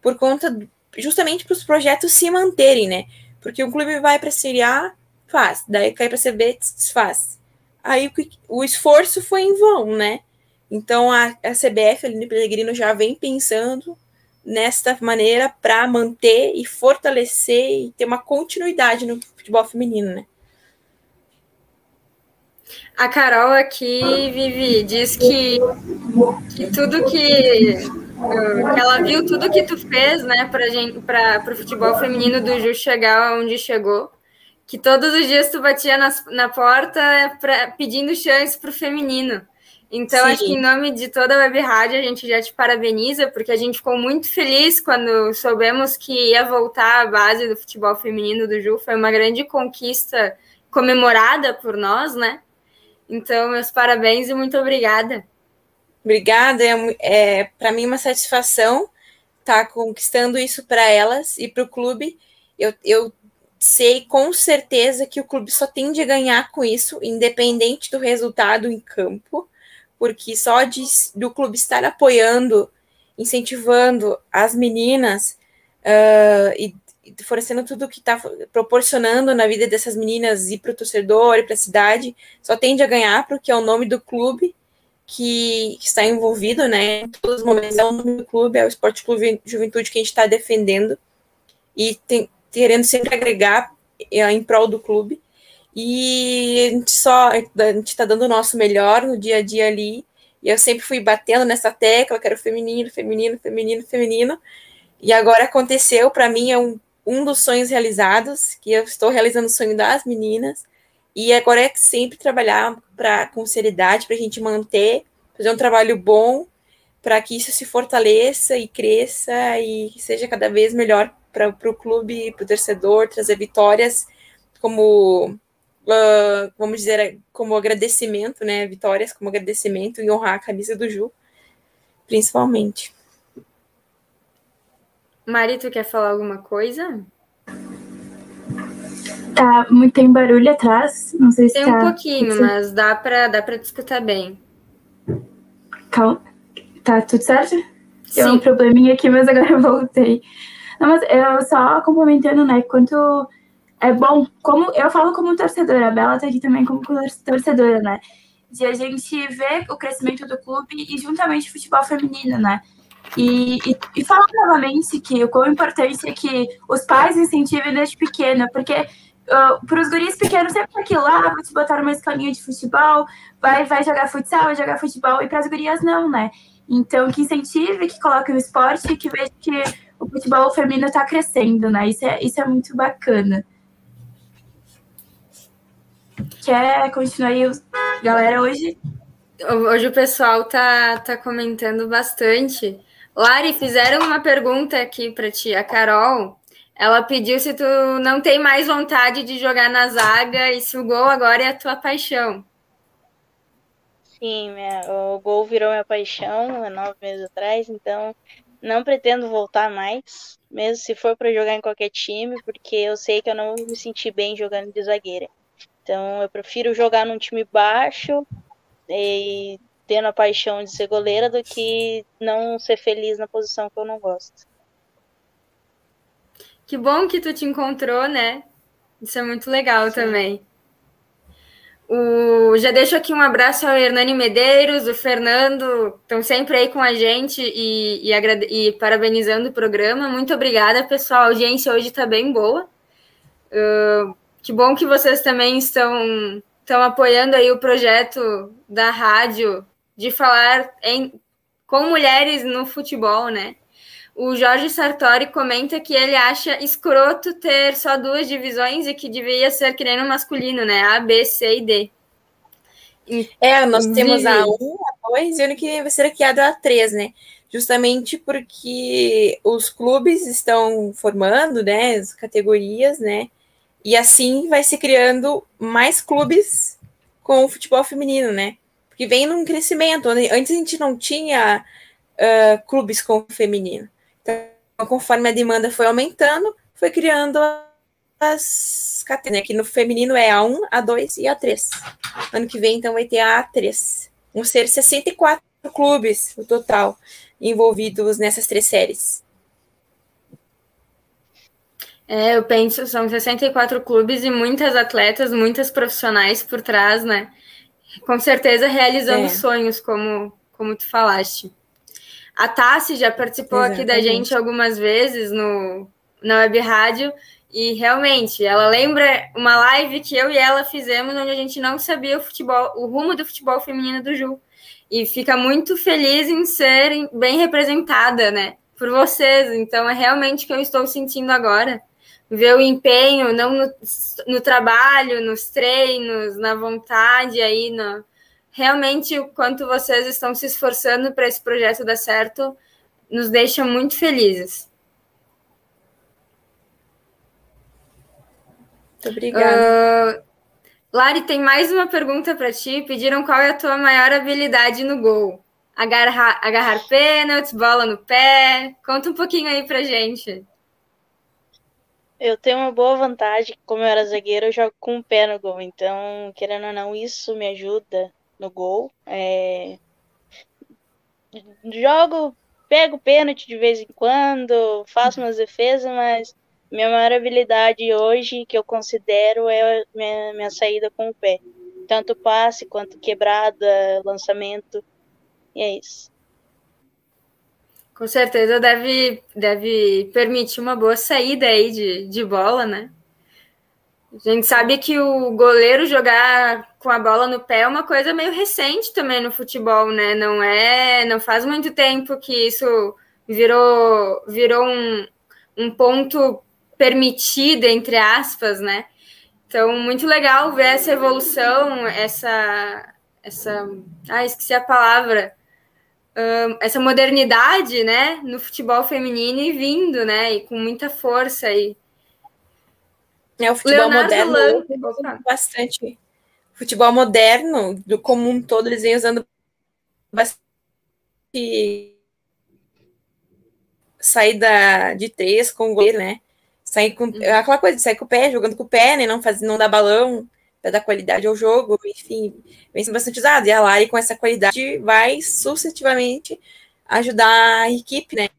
Por conta, justamente para os projetos se manterem, né? Porque o clube vai para a Série A, faz. Daí cai para a Série B, desfaz. Aí o, esforço foi em vão, né? Então a, a CBF, Aline Pellegrino, já vem pensando nesta maneira para manter e fortalecer e ter uma continuidade no futebol feminino, né? A Carol aqui, Vivi, diz que, que tudo que, que ela viu, tudo que tu fez, né, para o futebol feminino do Ju chegar onde chegou, que todos os dias tu batia na, na porta pra, pedindo chance para o feminino. Então, Sim. acho que em nome de toda a Web Rádio, a gente já te parabeniza, porque a gente ficou muito feliz quando soubemos que ia voltar a base do futebol feminino do Ju. Foi uma grande conquista comemorada por nós, né? Então, meus parabéns e muito obrigada. Obrigada, é, é para mim uma satisfação estar tá conquistando isso para elas e para o clube. Eu, eu sei com certeza que o clube só tende a ganhar com isso, independente do resultado em campo porque só de, do clube estar apoiando, incentivando as meninas uh, e, oferecendo tudo que está proporcionando na vida dessas meninas e para o torcedor e para a cidade, só tende a ganhar porque é o nome do clube que, está envolvido, né? Em todos os momentos é o nome do clube, é o Esporte Clube Juventude que a gente está defendendo e tem, querendo sempre agregar eh, em prol do clube. E a gente só a gente está dando o nosso melhor no dia a dia ali. E eu sempre fui batendo nessa tecla, que era feminino, feminino, feminino, feminino. E agora aconteceu, para mim é um, um dos sonhos realizados, que eu estou realizando o sonho das meninas. E agora é sempre trabalhar pra, com seriedade para a gente manter, fazer um trabalho bom, para que isso se fortaleça e cresça e seja cada vez melhor para o clube, para o torcedor, trazer vitórias como uh, vamos dizer, como agradecimento, né? Vitórias como agradecimento e honrar a camisa do Ju, principalmente. Mari, tu quer falar alguma coisa? Tá, muito tem barulho atrás. Não sei se tem tá... um pouquinho, mas dá para dá para escutar bem. Calma. Tá tudo certo? Tem um probleminha aqui, mas agora eu voltei. Não, mas eu só complementando, né? Quanto é bom, como eu falo como torcedora, a Bela tá aqui também como torcedora, né? De a gente ver o crescimento do clube e juntamente o futebol feminino, né? E, e, e falar novamente que o quão importante é que os pais incentivem desde pequena, porque uh, para os guris pequenos sempre aquilo lá, ah, vou te botar numa escolinha de futebol, vai, vai jogar futsal, vai jogar futebol, e para as gurias não, né? Então, que incentive, que coloque o esporte, que veja que o futebol feminino está crescendo, né? Isso é, isso é muito bacana. Quer continuar aí, galera, hoje? Hoje o pessoal tá, tá comentando bastante. Lari, fizeram uma pergunta aqui para ti. A Carol, ela pediu se tu não tem mais vontade de jogar na zaga e se o gol agora é a tua paixão. Sim, minha, o gol virou minha paixão há nove meses atrás, então não pretendo voltar mais, mesmo se for para jogar em qualquer time, porque eu sei que eu não me sentir bem jogando de zagueira. Então eu prefiro jogar num time baixo e tendo a paixão de ser goleira do que não ser feliz na posição que eu não gosto. Que bom que tu te encontrou, né? Isso é muito legal Sim. também. O, já deixo aqui um abraço ao Hernani Medeiros, o Fernando, estão sempre aí com a gente e, e, e, parabenizando o programa. Muito obrigada, pessoal. A audiência hoje está bem boa. Uh, que bom que vocês também estão, estão apoiando aí o projeto da rádio de falar em, com mulheres no futebol, né? O Jorge Sartori comenta que ele acha escroto ter só duas divisões e que deveria ser que nem no masculino, né? A, B, C e D. É, nós temos a 1, a 2 e o que vai ser criado a 3, né? Justamente porque os clubes estão formando, né, as categorias, né? E assim vai se criando mais clubes com o futebol feminino, né? Porque vem num crescimento. Antes a gente não tinha uh, clubes com feminino. Então, conforme a demanda foi aumentando, foi criando categorias, né? Que no feminino é A1, A2 e A3. Ano que vem, então, vai ter a A3. Vão ser 64 clubes no total envolvidos nessas três séries. É, eu penso, são 64 clubes e muitas atletas, muitas profissionais por trás, né? Com certeza realizando é. sonhos, como, como tu falaste. A Tassi já participou Exatamente. aqui da gente algumas vezes no, na web rádio e realmente ela lembra uma live que eu e ela fizemos onde a gente não sabia o futebol, o rumo do futebol feminino do Ju. E fica muito feliz em ser bem representada, né? Por vocês. Então é realmente o que eu estou sentindo agora ver o empenho, não no, no, trabalho, nos treinos, na vontade aí, no, realmente o quanto vocês estão se esforçando para esse projeto dar certo, nos deixa muito felizes. Muito obrigada. Uh, Lari, tem mais uma pergunta para ti. Pediram qual é a tua maior habilidade no gol. Agarrar, agarrar pênaltis, bola no pé. Conta um pouquinho aí pra gente. Eu tenho uma boa vantagem, como eu era zagueiro, eu jogo com o pé no gol. Então, querendo ou não, isso me ajuda no gol. É... Jogo, pego pênalti de vez em quando, faço umas defesas, mas minha maior habilidade hoje, que eu considero, é minha, minha saída com o pé. Tanto passe quanto quebrada, lançamento. E é isso. Com certeza deve, deve permitir uma boa saída aí de, de bola, né? A gente sabe que o goleiro jogar com a bola no pé é uma coisa meio recente também no futebol, né? Não é, não faz muito tempo que isso virou, virou um, um ponto permitido entre aspas, né? Então, muito legal ver essa evolução, essa essa, ah, esqueci a palavra, essa modernidade, né, no futebol feminino e vindo, né, e com muita força aí. É o futebol Leonardo moderno bastante. Futebol moderno, do como um todo, eles vêm usando bastante saída de três com o goleiro, né? Sair com uhum. aquela coisa de sair com o pé, jogando com o pé, né? Não faz, não dá balão para dar qualidade ao jogo, enfim, vem sendo bastante usado. E a Lari, com essa qualidade, vai sucessivamente ajudar a equipe, né?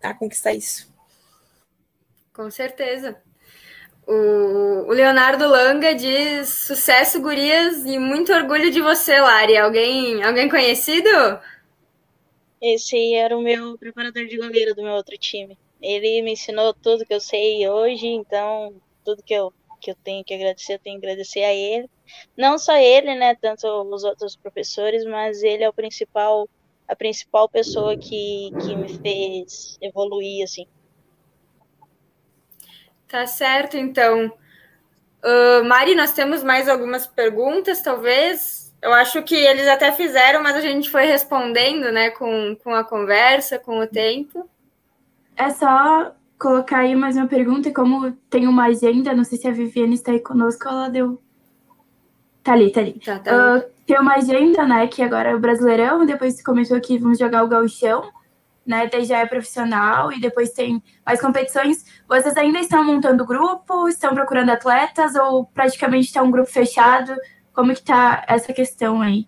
A conquistar isso. Com certeza. O, Leonardo Langa diz sucesso, gurias, e muito orgulho de você, Lari. Alguém, alguém conhecido? Esse era o meu preparador de goleiro do meu outro time. Ele me ensinou tudo que eu sei hoje, então tudo que eu que eu tenho que agradecer, eu tenho que agradecer a ele. Não só ele, né, tanto os outros professores, mas ele é o principal, a principal pessoa que, que me fez evoluir, assim. Tá certo, então. Uh, Mari, nós temos mais algumas perguntas, talvez. Eu acho que eles até fizeram, mas a gente foi respondendo, né, com, com a conversa, com o tempo. É só colocar aí mais uma pergunta, e como tem uma agenda, não sei se a Viviane está aí conosco, ela deu. Tá ali, tá ali. Tá, tá. Uh, tem uma agenda, né? Que agora é o Brasileirão, depois começou que vamos jogar o Gauchão, né? Daí já é profissional, e depois tem mais competições. Vocês ainda estão montando grupo, estão procurando atletas, ou praticamente está um grupo fechado? Como que tá essa questão aí?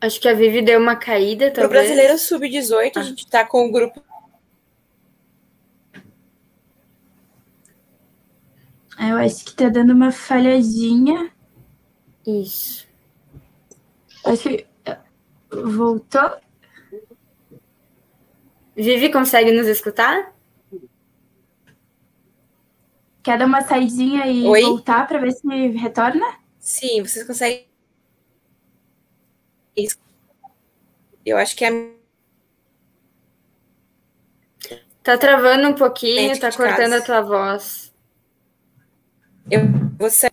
Acho que a Vivi deu uma caída, talvez. Pro brasileiro sub-18, ah. a gente tá com o grupo. Eu acho que tá dando uma falhadinha. Isso. Acho que. Voltou. Vivi, consegue nos escutar? Quer dar uma saidinha e Oi? voltar para ver se retorna? Sim, vocês conseguem eu acho que é. Tá travando um pouquinho, tá cortando casa. a tua voz. Eu vou sair.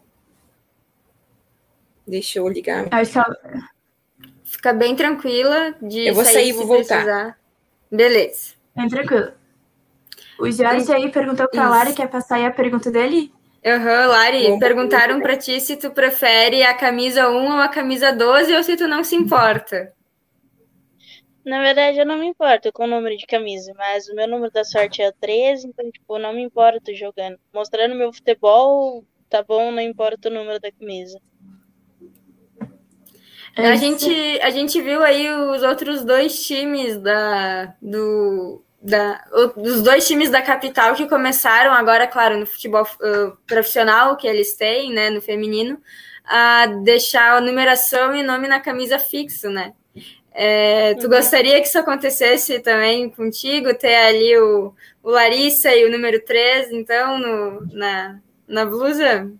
Deixa eu ligar. Acho que ela... Fica bem tranquila de. Eu vou sair e vou voltar. Precisar. Beleza. Bem tranquilo. O Jorge aí perguntou pra Lara, quer passar aí a pergunta dele? Uhum, Lari, perguntaram para ti se tu prefere a camisa 1 ou a camisa 12 ou se tu não se importa. Na verdade, eu não me importo com o número de camisa, mas o meu número da sorte é o 13, então, tipo, não me importo jogando. Mostrando meu futebol, tá bom, não importa o número da camisa. É, a gente, a gente viu aí os outros dois times da, do, da, dos dois times da capital que começaram agora, claro, no futebol uh, profissional que eles têm, né, no feminino, a deixar a numeração e nome na camisa fixo, né? É, tu uhum. gostaria que isso acontecesse também contigo, ter ali o, o Larissa e o número 3, então, no, na, na blusa?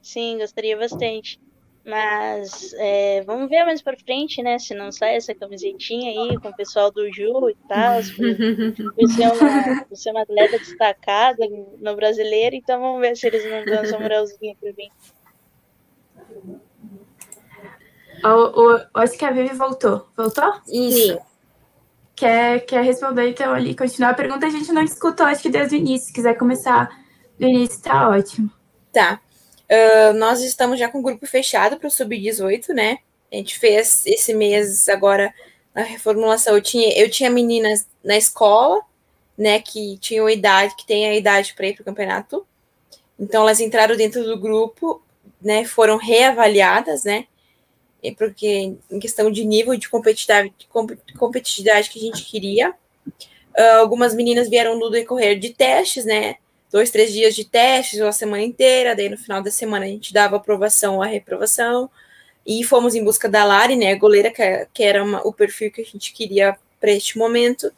Sim, gostaria bastante. Mas é, vamos ver mais pra frente, né? Se não sai essa camisetinha aí com o pessoal do Ju e tal. Por ser uma, ser uma atleta destacada no brasileiro, então vamos ver se eles não dão essa moralzinha pra mim. O, o, acho que a Vivi voltou. Voltou? Isso. Quer, quer responder, então, ali, continuar a pergunta? A gente não escutou, acho que desde o início. Se quiser começar do início, tá ótimo. Tá. Uh, nós estamos já com o grupo fechado para o Sub-18, né? A gente fez esse mês agora na reformulação. Eu tinha, eu tinha meninas na escola, né, que tinham idade, que tem a idade para ir para o campeonato. Então elas entraram dentro do grupo, né? Foram reavaliadas, né? porque em questão de nível de competitividade, competitividade que a gente queria. Uh, algumas meninas vieram no decorrer de testes, né? Dois, três dias de testes, ou a semana inteira, daí no final da semana a gente dava aprovação ou a reprovação. E fomos em busca da Lari, né? Goleira, que, que era uma, o perfil que a gente queria para este momento.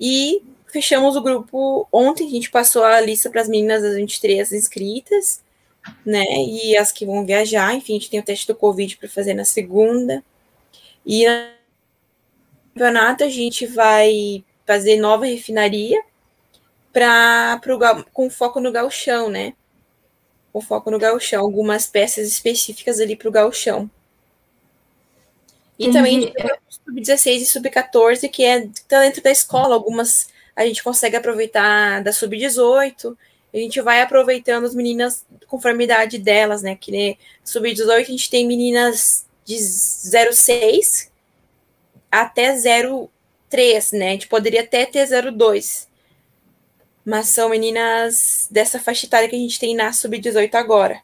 E fechamos o grupo ontem, a gente passou a lista para as meninas das 23 inscritas né? E as que vão viajar, enfim, a gente tem o teste do Covid para fazer na segunda. E no campeonato a gente vai fazer nova refinaria para com foco no galchão, né? Com foco no galchão, algumas peças específicas ali para o galchão. E Entendi. também sub-16 e sub-14, que é tá dentro da escola, algumas a gente consegue aproveitar da sub-18, a gente vai aproveitando as meninas conforme a idade delas, né? Que né, sub-18 a gente tem meninas de 0,6 até 0,3, né? A gente poderia até ter 0,2. Mas são meninas dessa faixa etária que a gente tem na sub-18 agora.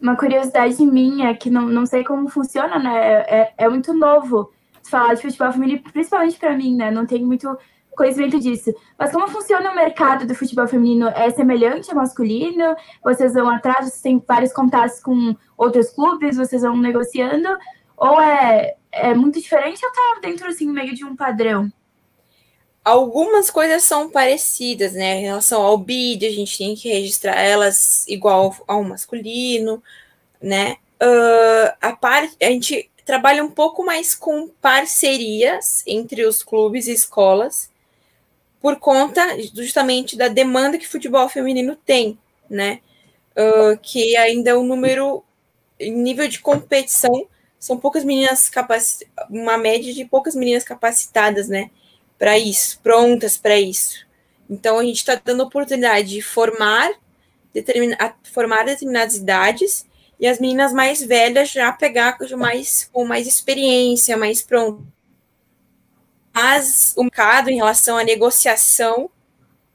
Uma curiosidade minha, que não, não sei como funciona, né? É, é muito novo falar de futebol feminino, principalmente para mim, né? Não tenho muito conhecimento disso. Mas como funciona o mercado do futebol feminino? É semelhante ao masculino? Vocês vão atrás, vocês têm vários contatos com outros clubes, vocês vão negociando? Ou é, é muito diferente ou tá dentro, assim, meio de um padrão? Algumas coisas são parecidas, né? Em relação ao bid, a gente tem que registrar elas igual ao masculino, né? Uh, a parte, a gente trabalha um pouco mais com parcerias entre os clubes e escolas, por conta justamente da demanda que o futebol feminino tem, né? Uh, que ainda é um número, nível de competição, são poucas meninas capacitadas, uma média de poucas meninas capacitadas, né? Para isso, prontas para isso. Então a gente está dando oportunidade de formar, determina, formar determinadas idades e as meninas mais velhas já pegar mais, com mais experiência, mais pronto mas o mercado em relação à negociação,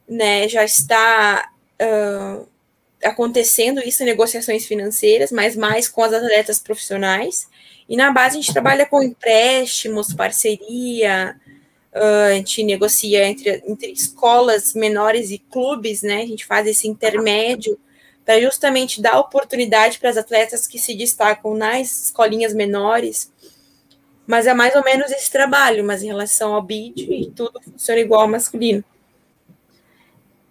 né, já está uh, acontecendo isso negociações financeiras, mas mais com as atletas profissionais. E na base a gente trabalha com empréstimos, parceria, uh, a gente negocia entre, entre escolas menores e clubes, né? A gente faz esse intermédio para justamente dar oportunidade para as atletas que se destacam nas escolinhas menores mas é mais ou menos esse trabalho, mas em relação ao bid, tudo funciona igual ao masculino.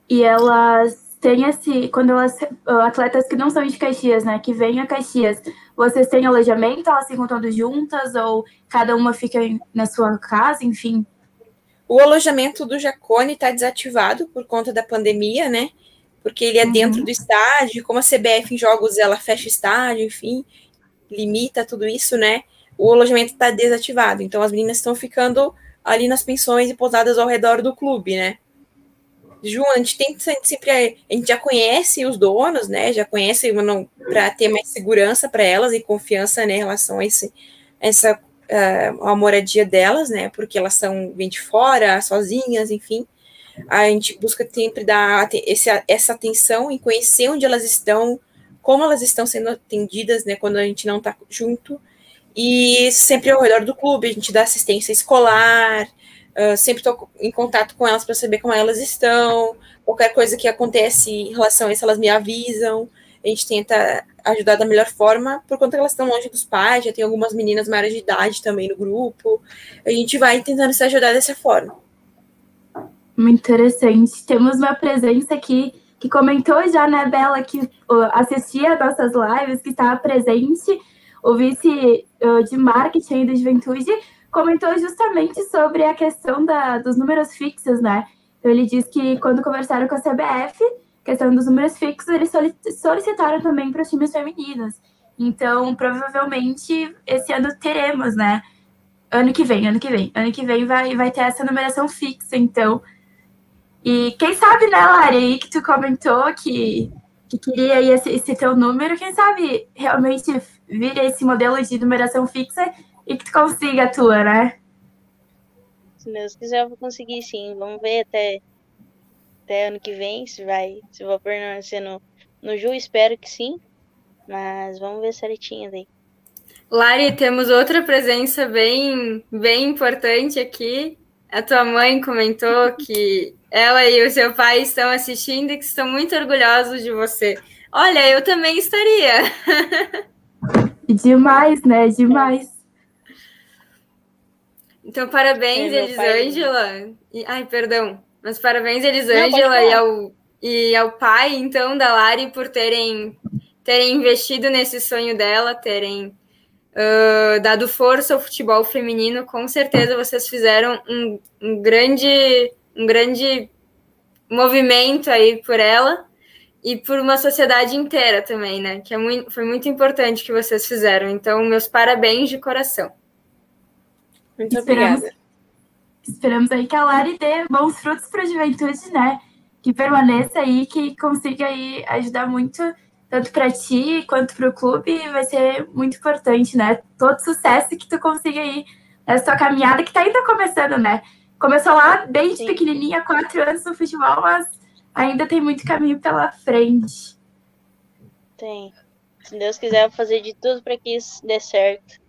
E elas têm esse, quando elas, atletas que não são de Caxias, né, que vêm a Caxias, vocês têm alojamento, elas ficam todas juntas, ou cada uma fica na sua casa, enfim? O alojamento do Jacone está desativado por conta da pandemia, né, porque ele é uhum. dentro do estádio, como a CBF em jogos, ela fecha estádio, enfim, limita tudo isso, né, o alojamento está desativado. Então as meninas estão ficando ali nas pensões e pousadas ao redor do clube, né? Ju, a gente tem sempre a gente já conhece os donos, né? Já conhece para ter mais segurança para elas e confiança né, em relação a esse, essa uh, a moradia delas, né? Porque elas são vêm de fora, sozinhas, enfim. A gente busca sempre dar esse, essa atenção em conhecer onde elas estão, como elas estão sendo atendidas, né? Quando a gente não está junto. E sempre ao redor do clube, a gente dá assistência escolar, Uh, sempre estou em contato com elas para saber como elas estão. Qualquer coisa que acontece em relação a isso, elas me avisam. A gente tenta ajudar da melhor forma, por conta que elas estão longe dos pais, já tem algumas meninas maiores de idade também no grupo. A gente vai tentando se ajudar dessa forma. Muito interessante. Temos uma presença aqui que comentou já, né, Bela, que assistia nossas lives, que estava presente, o vice de marketing da juventude, comentou justamente sobre a questão da, dos números fixos, né? Então, ele diz que quando conversaram com a CBF, questão dos números fixos, eles solicitaram também para os times femininos. Então, provavelmente, esse ano teremos, né? Ano que vem, ano que vem. Ano que vem vai, vai ter essa numeração fixa, então. E quem sabe, né, Lari, que tu comentou que, que queria esse, esse teu número, quem sabe realmente vir esse modelo de numeração fixa e que tu consiga a tua, né? Se Deus quiser, eu vou conseguir sim. Vamos ver até, até ano que vem se vai, se vou permanecer no, no Ju, espero que sim. Mas vamos ver certinho daí. Lari, temos outra presença bem, bem importante aqui. A tua mãe comentou que ela e o seu pai estão assistindo e que estão muito orgulhosos de você. Olha, eu também estaria. Demais, né? Demais. Então, parabéns, é, Elisângela. E, ai, perdão. Mas parabéns, Elisângela, e ao, e ao pai, então, da Lari, por terem, terem investido nesse sonho dela, terem uh, dado força ao futebol feminino. Com certeza vocês fizeram um, um, grande, um grande movimento aí por ela e por uma sociedade inteira também, né? Que é muito, foi muito importante que vocês fizeram. Então, meus parabéns de coração. Muito obrigada. Esperamos aí que a Lari dê bons frutos para a juventude, né? Que permaneça aí, que consiga aí ajudar muito, tanto para ti quanto para o clube. Vai ser muito importante, né? Todo sucesso que tu consiga aí nessa tua caminhada, que está ainda começando, né? Começou lá bem de pequenininha, quatro anos no futebol, mas ainda tem muito caminho pela frente. Tem. Se Deus quiser, eu vou fazer de tudo para que isso dê certo.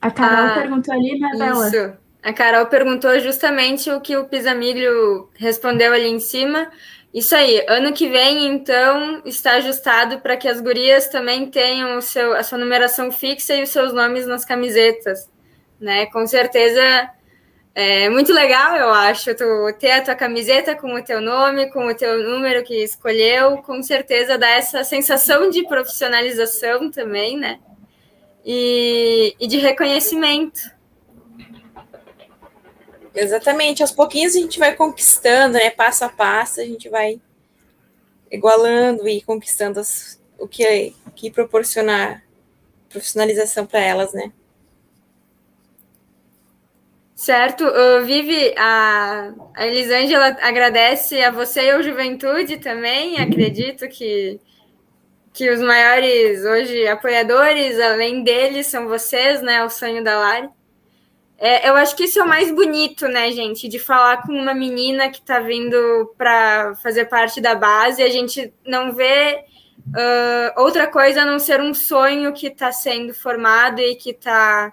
A Carol ah, perguntou ali, né, Bela? Isso. A Carol perguntou justamente o que o Pisamiglio respondeu ali em cima. Isso aí, ano que vem, então, está ajustado para que as gurias também tenham o seu, a sua numeração fixa e os seus nomes nas camisetas. Né? Com certeza é muito legal, eu acho, tu ter a tua camiseta com o teu nome, com o teu número que escolheu, com certeza dá essa sensação de profissionalização também, né? E, e de reconhecimento. Exatamente, aos pouquinhos a gente vai conquistando, né? Passo a passo, a gente vai igualando e conquistando as, o que, que proporcionar profissionalização para elas, né? Certo. Uh, Vivi, a, a Elisângela agradece a você e ao Juventude também. Acredito que que os maiores hoje apoiadores, além deles, são vocês, né? O sonho da Lari. É, eu acho que isso é o mais bonito, né, gente? De falar com uma menina que está vindo para fazer parte da base, a gente não vê uh, outra coisa a não ser um sonho que está sendo formado e que está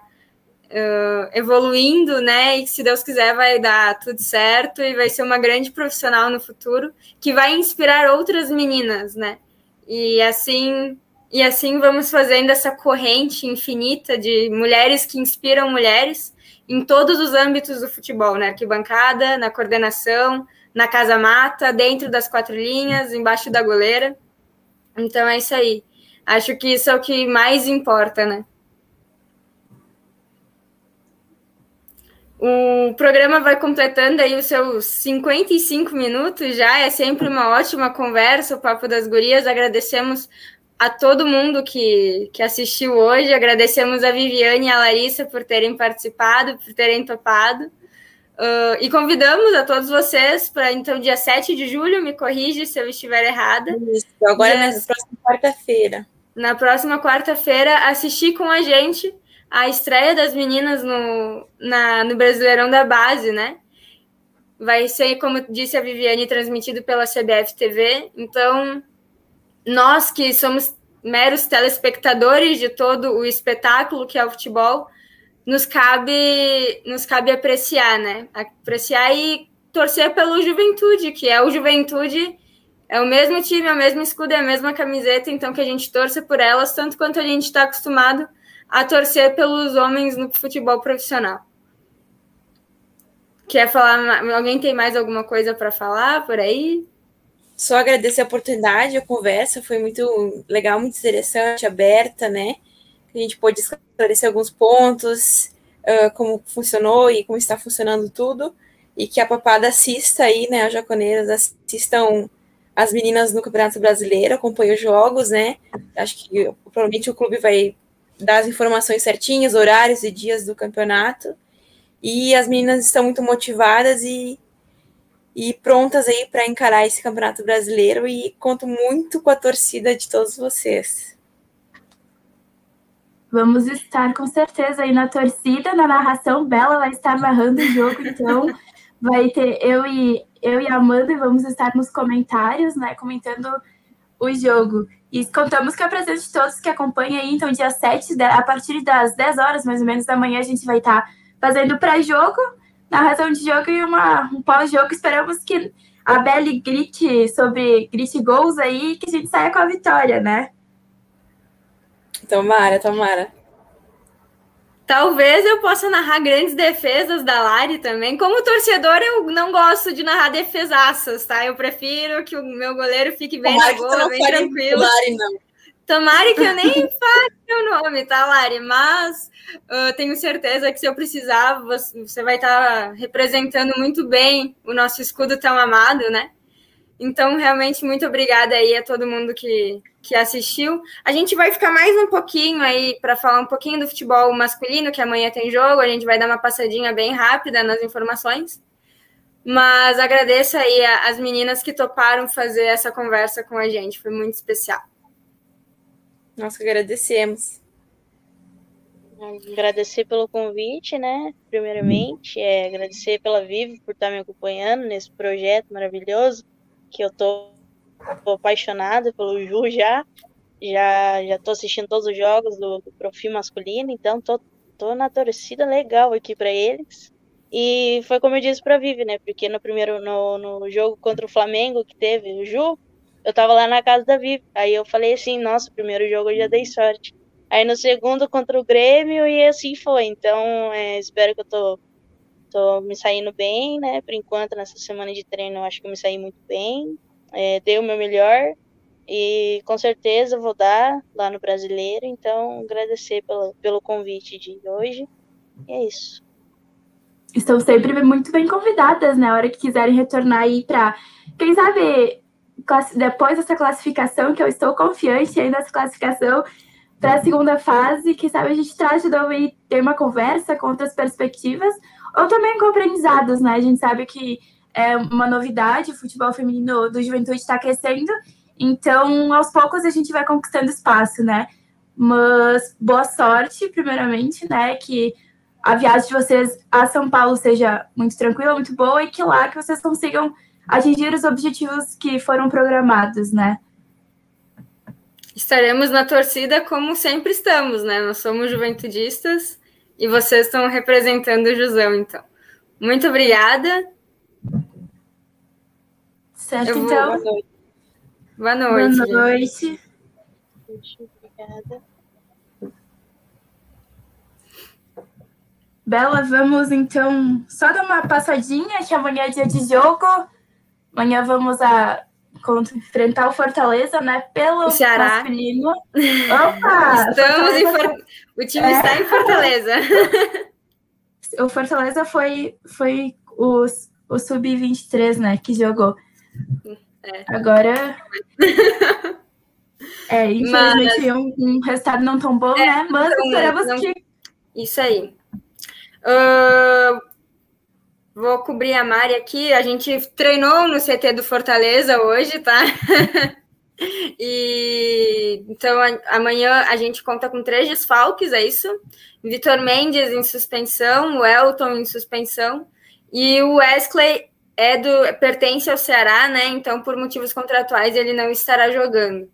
uh, evoluindo, né? E que, se Deus quiser, vai dar tudo certo e vai ser uma grande profissional no futuro que vai inspirar outras meninas, né? E assim, e assim vamos fazendo essa corrente infinita de mulheres que inspiram mulheres em todos os âmbitos do futebol, na arquibancada, na coordenação, na casa mata, dentro das quatro linhas, embaixo da goleira. Então é isso aí. Acho que isso é o que mais importa, né? O programa vai completando aí os seus 55 minutos já, é sempre uma ótima conversa, o Papo das Gurias. Agradecemos a todo mundo que, que assistiu hoje, agradecemos a Viviane e a Larissa por terem participado, por terem topado. Uh, e convidamos a todos vocês para, então, dia 7 de julho, me corrige se eu estiver errada. Isso, agora dia, na próxima quarta-feira. Na próxima quarta-feira, assistir com a gente a estreia das meninas no, na, no Brasileirão da Base, né? Vai ser, como disse a Viviane, transmitido pela CBF TV. Então, nós que somos meros telespectadores de todo o espetáculo que é o futebol, nos cabe, nos cabe apreciar, né? Apreciar e torcer pelo Juventude, que é o Juventude, é o mesmo time, é o mesmo escudo, é a mesma camiseta, então que a gente torça por elas, tanto quanto a gente está acostumado a torcer pelos homens no futebol profissional. Quer falar? Alguém tem mais alguma coisa para falar por aí? Só agradecer a oportunidade, a conversa foi muito legal, muito interessante, aberta, né? A gente pôde esclarecer alguns pontos, uh, como funcionou e como está funcionando tudo, e que a papada assista aí, né, as jaconeiras assistam as meninas no Campeonato Brasileiro, acompanhem os jogos, né? Acho que provavelmente o clube vai dar as informações certinhas, horários e dias do campeonato. E as meninas estão muito motivadas e e prontas aí para encarar esse Campeonato Brasileiro e conto muito com a torcida de todos vocês. Vamos estar com certeza aí na torcida, na narração. Bela vai estar narrando o jogo, então vai ter eu e eu e a Amanda e vamos estar nos comentários, né, comentando o jogo. E contamos com a presença de todos que acompanham aí, então dia 7, a partir das 10 horas mais ou menos da manhã, a gente vai estar fazendo pré-jogo narração de jogo e uma, um pós-jogo. Esperamos que a Belly grite sobre grite gols aí que a gente saia com a vitória, né? Tomara, tomara. Talvez eu possa narrar grandes defesas da Lari também. Como torcedor, eu não gosto de narrar defesaças, tá? Eu prefiro que o meu goleiro fique bem tomara na bola, bem tranquilo. Lari, não. Tomara que eu nem fale meu nome, tá, Lari? Mas uh, tenho certeza que se eu precisar, você vai estar tá representando muito bem o nosso escudo tão amado, né? Então, realmente, muito obrigada aí a todo mundo que, que assistiu. A gente vai ficar mais um pouquinho aí para falar um pouquinho do futebol masculino, que amanhã tem jogo. A gente vai dar uma passadinha bem rápida nas informações. Mas agradeço aí as meninas que toparam fazer essa conversa com a gente. Foi muito especial. Nós que agradecemos. Agradecer pelo convite, né? Primeiramente, é agradecer pela Vivo por estar me acompanhando nesse projeto maravilhoso, que eu tô, tô apaixonada pelo Ju já. Já já tô assistindo todos os jogos do, do masculino, então tô, tô na torcida legal aqui para eles. E foi como eu disse para Vivi, né? Porque no primeiro no, no jogo contra o Flamengo que teve o Ju, eu tava lá na casa da Vivi. Aí eu falei assim, nossa, primeiro jogo eu já dei sorte. Aí no segundo contra o Grêmio e assim foi. Então, é, espero que eu tô, tô me saindo bem, né? Por enquanto, nessa semana de treino, eu acho que eu me saí muito bem. É, dei o meu melhor. E com certeza vou dar lá no Brasileiro. Então, agradecer pelo, pelo convite de hoje. E é isso. Estão sempre muito bem convidadas, na né? hora que quiserem retornar aí para, quem sabe, depois dessa classificação, que eu estou confiante ainda nessa classificação para a segunda fase, que sabe a gente traz de novo e ter uma conversa com outras perspectivas, ou também com aprendizados, né? A gente sabe que é uma novidade, o futebol feminino do Juventude está crescendo, então aos poucos a gente vai conquistando espaço, né? Mas boa sorte, primeiramente, né? Que a viagem de vocês a São Paulo seja muito tranquila, muito boa e que lá que vocês consigam atingir os objetivos que foram programados, né? Estaremos na torcida como sempre estamos, né? Nós somos juventudistas e vocês estão representando o Jusão, então. Muito obrigada. Certo, vou... então. Boa noite. Boa noite. Obrigada. Bela, vamos então só dar uma passadinha, que amanhã é dia de jogo. Amanhã vamos a enfrentar o Fortaleza, né? Pelo o Ceará. masculino. Opa! Estamos em For... O time é. está em Fortaleza. o Fortaleza foi, foi o, o Sub-23, né? Que jogou. É. Agora. É, infelizmente Mas... um, um resultado não tão bom, é, né? Mas esperamos não... que. Isso aí. Uh, vou cobrir a Mari aqui. A gente treinou no CT do Fortaleza hoje, tá? e então amanhã a gente conta com três desfalques, é isso? Vitor Mendes em suspensão, o Elton em suspensão e o Wesley é do pertence ao Ceará, né? Então, por motivos contratuais, ele não estará jogando.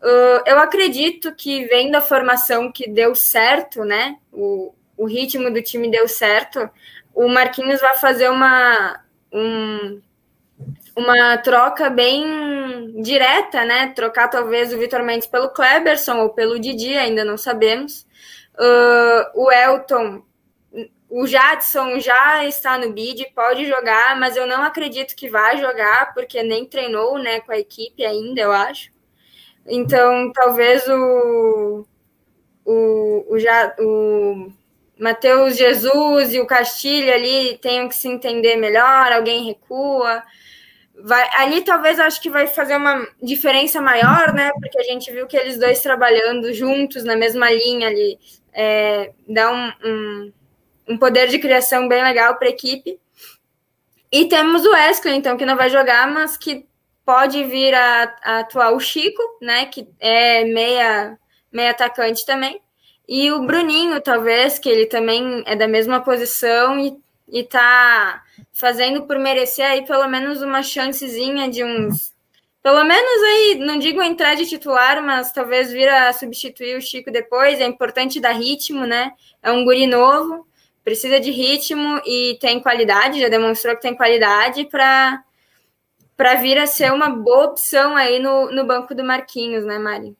Uh, eu acredito que vendo a formação que deu certo, né? O, o ritmo do time deu certo. O Marquinhos vai fazer uma um, uma troca bem direta, né? Trocar talvez o Vitor Mendes pelo Kleberson ou pelo Didi, ainda não sabemos. Uh, o Elton o Jadson já está no bid, pode jogar, mas eu não acredito que vá jogar, porque nem treinou né, com a equipe ainda, eu acho. Então, talvez o, o, o, o Matheus Jesus e o Castilho ali tenham que se entender melhor, alguém recua. Vai, ali talvez acho que vai fazer uma diferença maior, né? Porque a gente viu que eles dois trabalhando juntos na mesma linha ali é, dá um, um um poder de criação bem legal para a equipe. E temos o Wesley, então, que não vai jogar, mas que pode vir a, a, atuar o Chico, né? Que é meia, meia atacante também. E o Bruninho, talvez, que ele também é da mesma posição e, e tá fazendo por merecer aí pelo menos uma chancezinha de uns. Pelo menos aí, não digo entrar de titular, mas talvez vir a substituir o Chico depois. É importante dar ritmo, né? É um guri novo precisa de ritmo e tem qualidade, já demonstrou que tem qualidade para para vir a ser uma boa opção aí no, no banco do Marquinhos, né, Mari?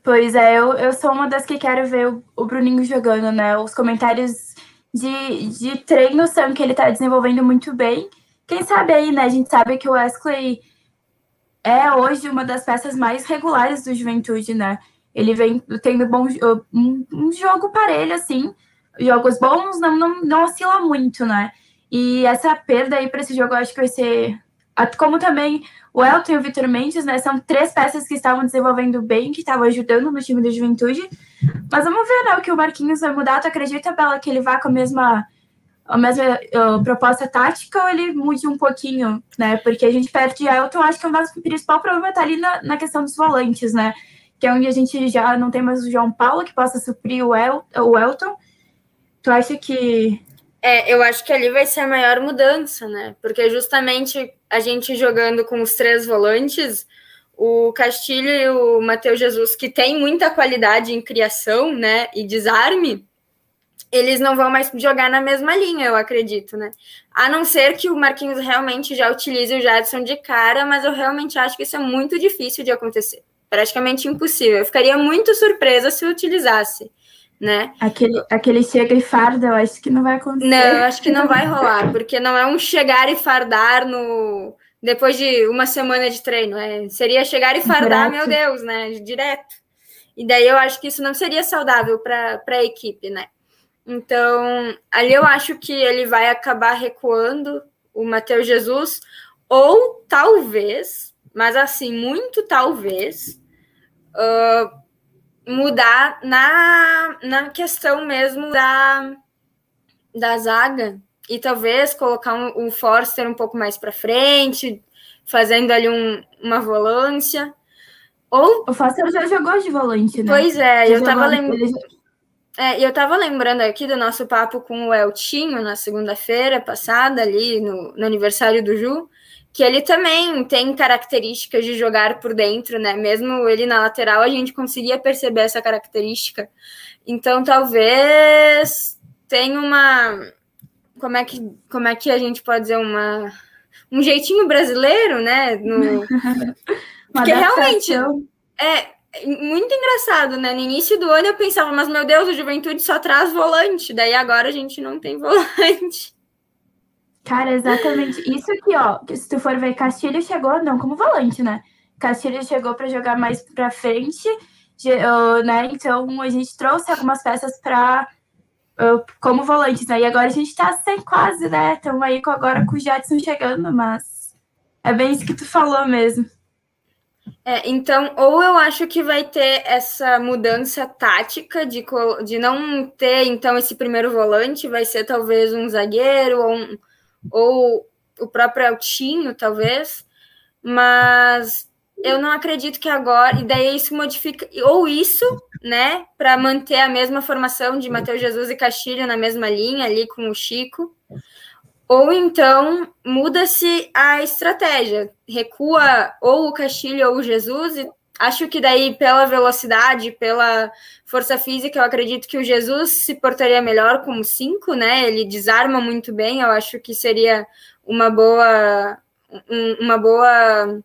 Pois é, eu, eu sou uma das que quero ver o, o Bruninho jogando, né? Os comentários de, de treino são que ele está desenvolvendo muito bem. Quem sabe aí, né? A gente sabe que o Wesley é hoje uma das peças mais regulares do Juventude, né? Ele vem tendo bom, um, um jogo parelho, assim, jogos bons não, não, não oscila muito, né? E essa perda aí para esse jogo eu acho que vai ser. Como também o Elton e o Vitor Mendes, né? São três peças que estavam desenvolvendo bem, que estavam ajudando no time da juventude. Mas vamos ver, né? O que o Marquinhos vai mudar. Tu acredita, Bela, que ele vá com a mesma, a mesma uh, proposta tática ou ele mude um pouquinho, né? Porque a gente perde Elton, acho que o nosso principal problema tá ali na, na questão dos volantes, né? Que é onde a gente já não tem mais o João Paulo, que possa suprir o, El, o Elton. Tu acha que. É, eu acho que ali vai ser a maior mudança, né? Porque justamente a gente jogando com os três volantes, o Castilho e o Matheus Jesus, que tem muita qualidade em criação, né? E desarme, eles não vão mais jogar na mesma linha, eu acredito, né? A não ser que o Marquinhos realmente já utilize o Jadson de cara, mas eu realmente acho que isso é muito difícil de acontecer. Praticamente impossível. Eu ficaria muito surpresa se utilizasse né? Aquele, aquele chega e farda, eu acho que não vai acontecer. Não, eu acho que não vai rolar, porque não é um chegar e fardar no depois de uma semana de treino, é, seria chegar e fardar, Direto. meu Deus, né? Direto. E daí eu acho que isso não seria saudável para a equipe, né? Então, ali eu acho que ele vai acabar recuando o Matheus Jesus, ou talvez, mas assim, muito talvez, uh, mudar na, na questão mesmo da, da zaga e talvez colocar um, o Forster um pouco mais para frente, fazendo ali um, uma volância. Ou... O Forster já jogou de volante, né? Pois é, já eu estava lembrando. É, eu estava lembrando aqui do nosso papo com o Eltinho na segunda-feira passada, ali no, no aniversário do Ju, que ele também tem características de jogar por dentro, né? Mesmo ele na lateral, a gente conseguia perceber essa característica. Então, talvez tenha uma como é que como é que a gente pode dizer uma um jeitinho brasileiro, né? No... Porque realmente é muito engraçado, né? No início do ano eu pensava, mas meu Deus, o Juventude só traz volante, daí agora a gente não tem volante. Cara, exatamente. Isso aqui, ó, se tu for ver, Castilho chegou, não como volante, né? Castilho chegou para jogar mais para frente, né? Então a gente trouxe algumas peças para como volantes, né? E agora a gente tá sem quase, né? Estamos aí com, agora com o Jetson chegando, mas é bem isso que tu falou mesmo. É, então, ou eu acho que vai ter essa mudança tática de, de não ter, então, esse primeiro volante, vai ser talvez um zagueiro ou, um, ou o próprio Altinho, talvez, mas eu não acredito que agora, e daí isso modifica, ou isso, né, para manter a mesma formação de Matheus Jesus e Castilho na mesma linha ali com o Chico, ou então muda-se a estratégia, recua ou o Castilho ou o Jesus, e acho que daí pela velocidade, pela força física, eu acredito que o Jesus se portaria melhor como cinco, né? Ele desarma muito bem, eu acho que seria uma boa uma boa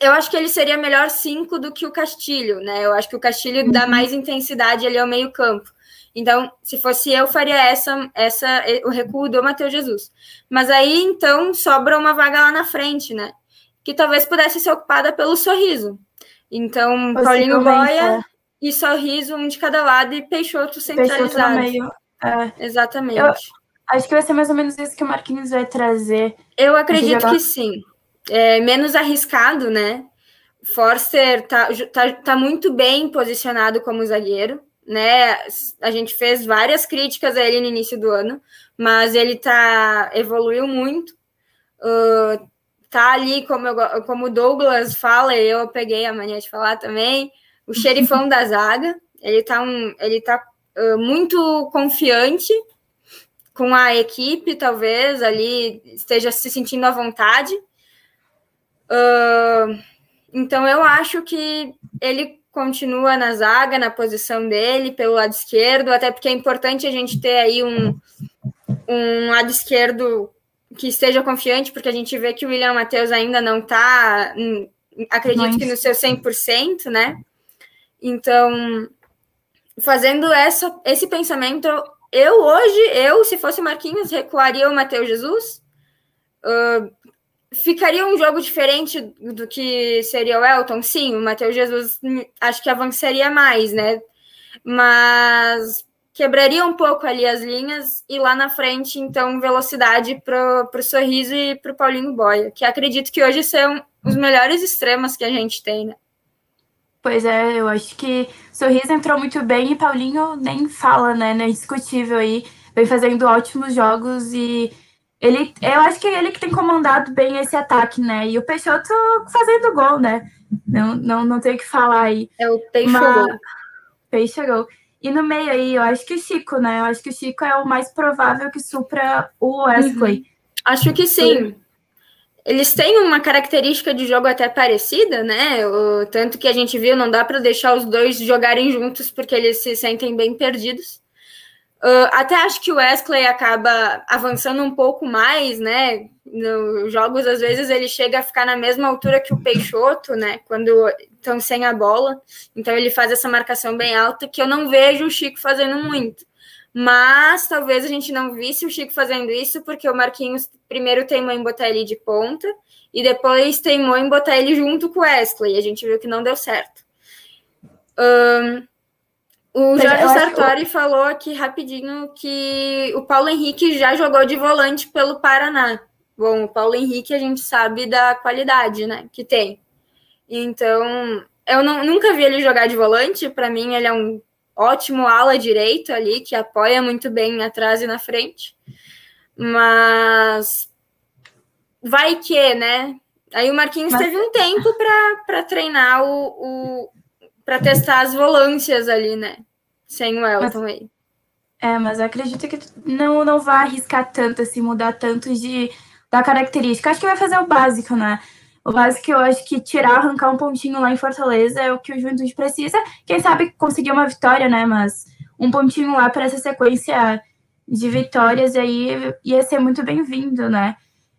eu acho que ele seria melhor cinco do que o Castilho, né? Eu acho que o Castilho dá uhum. mais intensidade ali ao meio-campo. Então, se fosse eu, faria essa, essa o recuo do Matheus Jesus. Mas aí, então, sobra uma vaga lá na frente, né? Que talvez pudesse ser ocupada pelo sorriso. Então, Paulinho Boia é. e sorriso, um de cada lado, e Peixoto centralizado. Peixoto meio. É. Exatamente. Eu acho que vai ser mais ou menos isso que o Marquinhos vai trazer. Eu acredito que sim. É menos arriscado, né? Forster tá, tá, tá muito bem posicionado como zagueiro né? A gente fez várias críticas a ele no início do ano, mas ele tá evoluiu muito. Uh, tá ali, como, eu, como o Douglas fala, eu peguei a mania de falar também, o xerifão da zaga. Ele tá, um, ele tá uh, muito confiante com a equipe, talvez ali esteja se sentindo à vontade. Uh, então eu acho que ele continua na zaga, na posição dele, pelo lado esquerdo, até porque é importante a gente ter aí um, um lado esquerdo que esteja confiante, porque a gente vê que o William Matheus ainda não está, hum, acredito que no seu 100%, né? Então, fazendo essa, esse pensamento, eu hoje, eu, se fosse Marquinhos, recuaria o Matheus Jesus, uh, Ficaria um jogo diferente do que seria o Elton? Sim, o Matheus Jesus hum, acho que avançaria mais, né? Mas quebraria um pouco ali as linhas e lá na frente, então, velocidade para o Sorriso e para o Paulinho Boia, que acredito que hoje são os melhores extremos que a gente tem, né? Pois é, eu acho que Sorriso entrou muito bem e Paulinho nem fala, né? Não é discutível aí. Vem fazendo ótimos jogos e ele, eu acho que é ele que tem comandado bem esse ataque, né? E o Peixoto fazendo gol, né? Não, não, não tem o que falar aí. É o Peixoto. Peixoto. E no meio aí, eu acho que o Chico, né? Eu acho que o Chico é o mais provável que supra o Wesley. Uhum. Acho que sim. Eles têm uma característica de jogo até parecida, né? O, tanto que a gente viu, não dá para deixar os dois jogarem juntos porque eles se sentem bem perdidos. Uh, até acho que o Wesley acaba avançando um pouco mais, né? Nos jogos, às vezes, ele chega a ficar na mesma altura que o Peixoto, né? Quando estão sem a bola. Então, ele faz essa marcação bem alta, que eu não vejo o Chico fazendo muito. Mas talvez a gente não visse o Chico fazendo isso, porque o Marquinhos primeiro teimou em botar ele de ponta, e depois teimou em botar ele junto com o Wesley. E a gente viu que não deu certo. Um, o Jorge Sartori falou aqui rapidinho que o Paulo Henrique já jogou de volante pelo Paraná. Bom, o Paulo Henrique a gente sabe da qualidade, né, que tem. Então, eu não, nunca vi ele jogar de volante. Para mim, ele é um ótimo ala direito ali, que apoia muito bem atrás e na frente. Mas vai que, né? Aí o Marquinhos Mas... teve um tempo para treinar o, o, para testar as volâncias ali, né? Sem o Elton mas, aí. É, mas eu acredito que não, não vai arriscar tanto, assim, mudar tanto de, da característica. Acho que vai fazer o básico, né? O básico eu acho que tirar, arrancar um pontinho lá em Fortaleza é o que o Juventude precisa. Quem sabe conseguir uma vitória, né? Mas um pontinho lá para essa sequência de vitórias aí ia ser muito bem-vindo, né?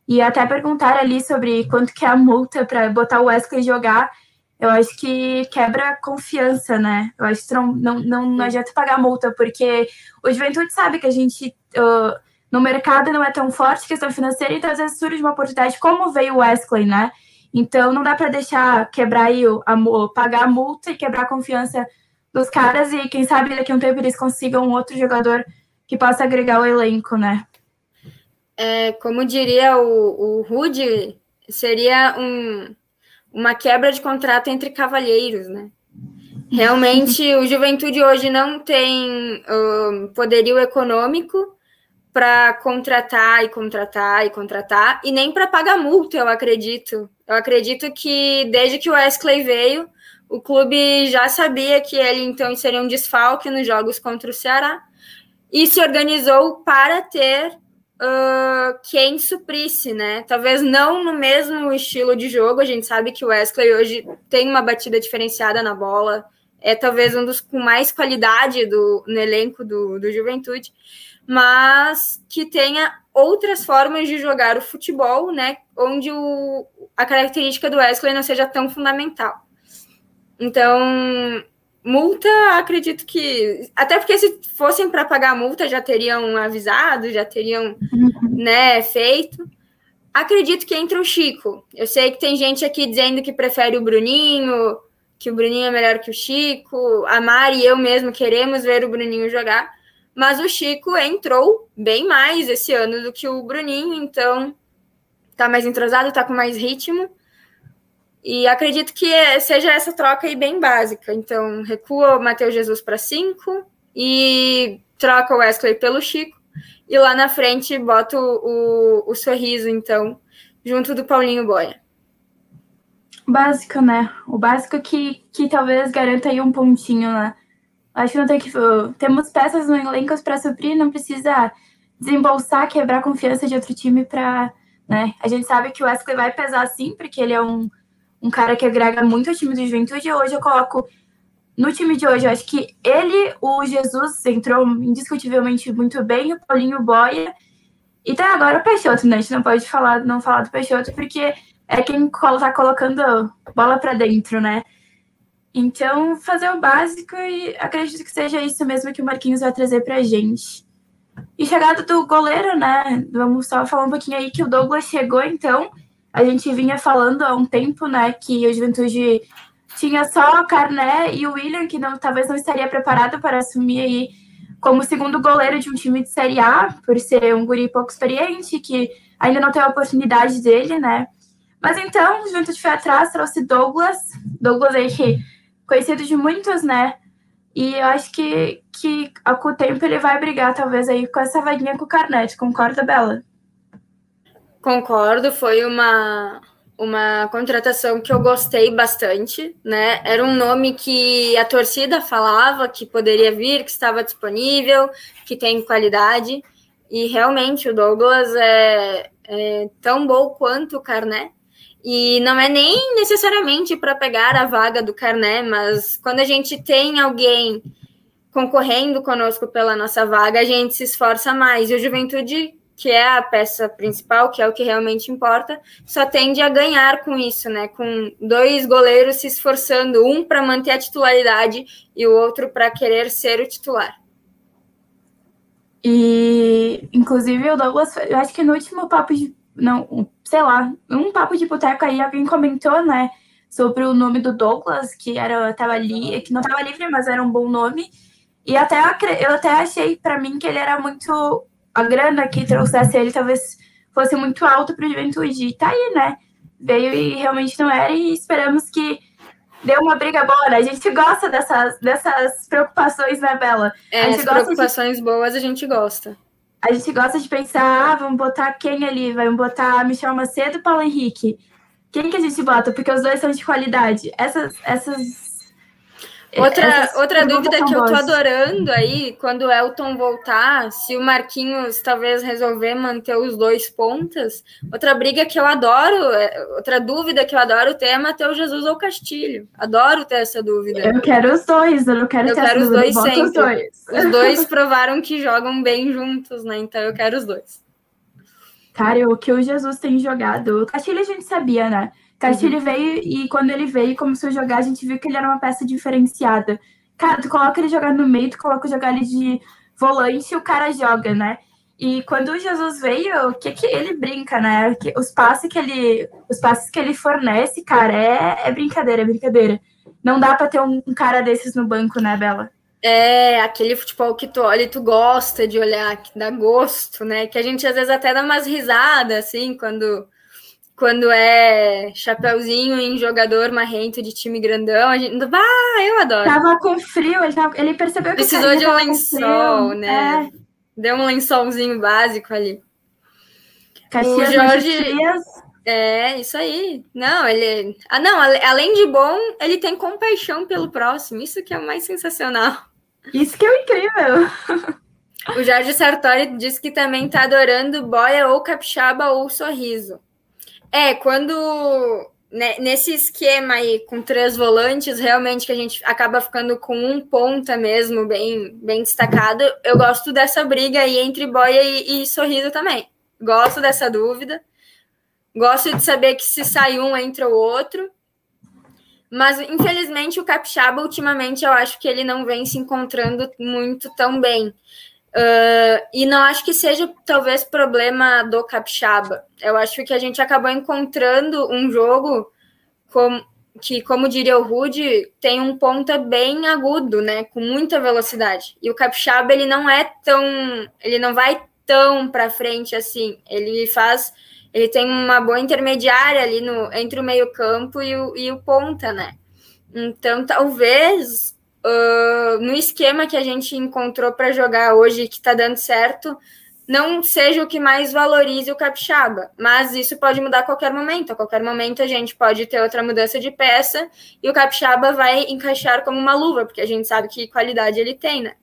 E até perguntar ali sobre quanto que é a multa para botar o Wesley jogar eu acho que quebra confiança, né? Eu acho que não, não, não, não adianta pagar multa, porque o Juventude sabe que a gente uh, no mercado não é tão forte questão financeira, então às vezes surge uma oportunidade, como veio o Wesley, né? Então não dá para deixar quebrar aí, a, pagar a multa e quebrar a confiança dos caras, e quem sabe daqui a um tempo eles consigam um outro jogador que possa agregar o elenco, né? É, como diria o, o Rudy, seria um uma quebra de contrato entre cavalheiros, né? Realmente, o Juventude hoje não tem uh, poderio econômico para contratar e contratar e contratar, e nem para pagar multa, eu acredito. Eu acredito que desde que o Wesley veio, o clube já sabia que ele então seria um desfalque nos jogos contra o Ceará e se organizou para ter uh, quem suprisse, né? Talvez não no mesmo estilo de jogo. A gente sabe que o Wesley hoje tem uma batida diferenciada na bola, é talvez um dos com mais qualidade do, no elenco do, do Juventude mas que tenha outras formas de jogar o futebol, né? Onde o, a característica do Wesley não seja tão fundamental. Então, multa, acredito que. Até porque se fossem para pagar a multa, já teriam avisado, já teriam uhum. né, feito. Acredito que entra o Chico. Eu sei que tem gente aqui dizendo que prefere o Bruninho, que o Bruninho é melhor que o Chico. A Mari e eu mesmo queremos ver o Bruninho jogar mas o Chico entrou bem mais esse ano do que o Bruninho, então tá mais entrosado, tá com mais ritmo. E acredito que seja essa troca aí bem básica. Então, recua o Matheus Jesus para cinco e troca o Wesley pelo Chico. E lá na frente bota o, o, o sorriso, então, junto do Paulinho Boia. Básico, né? O básico que, que talvez garanta aí um pontinho, né? Acho que não tem que. Temos peças no elenco para suprir, não precisa desembolsar, quebrar a confiança de outro time para. Né? A gente sabe que o Wesley vai pesar sim, porque ele é um, um cara que agrega muito ao time do Juventude. Hoje eu coloco no time de hoje, eu acho que ele, o Jesus, entrou indiscutivelmente muito bem, o Paulinho Boia. E tá agora o Peixoto, né? A gente não pode falar, não falar do Peixoto, porque é quem tá colocando bola para dentro, né? Então, fazer o básico e acredito que seja isso mesmo que o Marquinhos vai trazer para a gente. E chegada do goleiro, né? Vamos só falar um pouquinho aí que o Douglas chegou, então. A gente vinha falando há um tempo, né, que o Juventude tinha só o Carné e o William, que não, talvez não estaria preparado para assumir aí como segundo goleiro de um time de Série A, por ser um guri pouco experiente, que ainda não tem a oportunidade dele, né? Mas então, o Juventude foi atrás, trouxe Douglas. Douglas aí que conhecido de muitos, né? E eu acho que, que com o tempo ele vai brigar, talvez, aí com essa vaguinha com o Carnet. Concorda, Bela? Concordo, foi uma, uma contratação que eu gostei bastante, né? Era um nome que a torcida falava que poderia vir, que estava disponível, que tem qualidade. E realmente o Douglas é, é tão bom quanto o Carnet. E não é nem necessariamente para pegar a vaga do Carné, mas quando a gente tem alguém concorrendo conosco pela nossa vaga, a gente se esforça mais. E o Juventude, que é a peça principal, que é o que realmente importa, só tende a ganhar com isso, né? Com dois goleiros se esforçando, um para manter a titularidade e o outro para querer ser o titular. E, inclusive, o Douglas, eu acho que no último papo de não, sei lá, um papo de boteco aí, alguém comentou, né, sobre o nome do Douglas, que era, tava ali, que não tava livre, mas era um bom nome. E até eu até achei para mim que ele era muito a grana que trouxesse ele talvez fosse muito alto para o Juventude. E tá aí, né? Veio e realmente não era e esperamos que deu uma briga boa, né? A gente gosta dessas, dessas preocupações, né, Bela? É, as preocupações de... boas a gente gosta a gente gosta de pensar, ah, vamos botar quem ali? Vamos botar Michel Macedo e Paulo Henrique. Quem que a gente bota? Porque os dois são de qualidade. Essas, essas Outra, outra dúvida que eu tô adorando aí, quando o Elton voltar, se o Marquinhos talvez resolver manter os dois pontas, outra briga que eu adoro, é, outra dúvida que eu adoro ter é Matheus Jesus ou Castilho. Adoro ter essa dúvida. Eu quero os dois, eu não quero eu ter quero os dois sempre. Os dois. os dois provaram que jogam bem juntos, né? Então eu quero os dois. Cara, o que o Jesus tem jogado, o Castilho a gente sabia, né? Castilho uhum. veio e quando ele veio e começou a jogar, a gente viu que ele era uma peça diferenciada. Cara, tu coloca ele jogar no meio, tu coloca jogar ele de volante e o cara joga, né? E quando o Jesus veio, o que que ele brinca, né? Os passes que ele, os passes que ele fornece, cara, é, é brincadeira, é brincadeira. Não dá para ter um, um, cara desses no banco, né, Bela? É, aquele futebol que tu olha e tu gosta de olhar, que dá gosto, né? Que a gente às vezes até dá umas risadas, assim, quando quando é chapeuzinho em jogador marrento de time grandão, a gente. Ah, eu adoro. Tava com frio, ele, tava, ele percebeu que Precisou de um lençol, né? É. Deu um lençolzinho básico ali. Caxias o Jorge. É, isso aí. Não, ele. Ah, não, além de bom, ele tem compaixão pelo próximo. Isso que é o mais sensacional. Isso que é incrível. O Jorge Sartori disse que também tá adorando boia ou capixaba ou sorriso. É, quando né, nesse esquema aí com três volantes, realmente que a gente acaba ficando com um ponta mesmo, bem, bem destacado. Eu gosto dessa briga aí entre boia e, e sorriso também. Gosto dessa dúvida. Gosto de saber que se sai um, entra o outro. Mas, infelizmente, o Capixaba, ultimamente, eu acho que ele não vem se encontrando muito tão bem. Uh, e não acho que seja talvez problema do Capixaba. Eu acho que a gente acabou encontrando um jogo com, que, como diria o Rude, tem um ponta bem agudo, né? Com muita velocidade. E o Capixaba ele não é tão. ele não vai tão para frente assim. Ele faz. Ele tem uma boa intermediária ali no, entre o meio-campo e o, e o ponta, né? Então, talvez uh, no esquema que a gente encontrou para jogar hoje, que está dando certo, não seja o que mais valorize o capixaba, mas isso pode mudar a qualquer momento. A qualquer momento a gente pode ter outra mudança de peça e o capixaba vai encaixar como uma luva, porque a gente sabe que qualidade ele tem, né?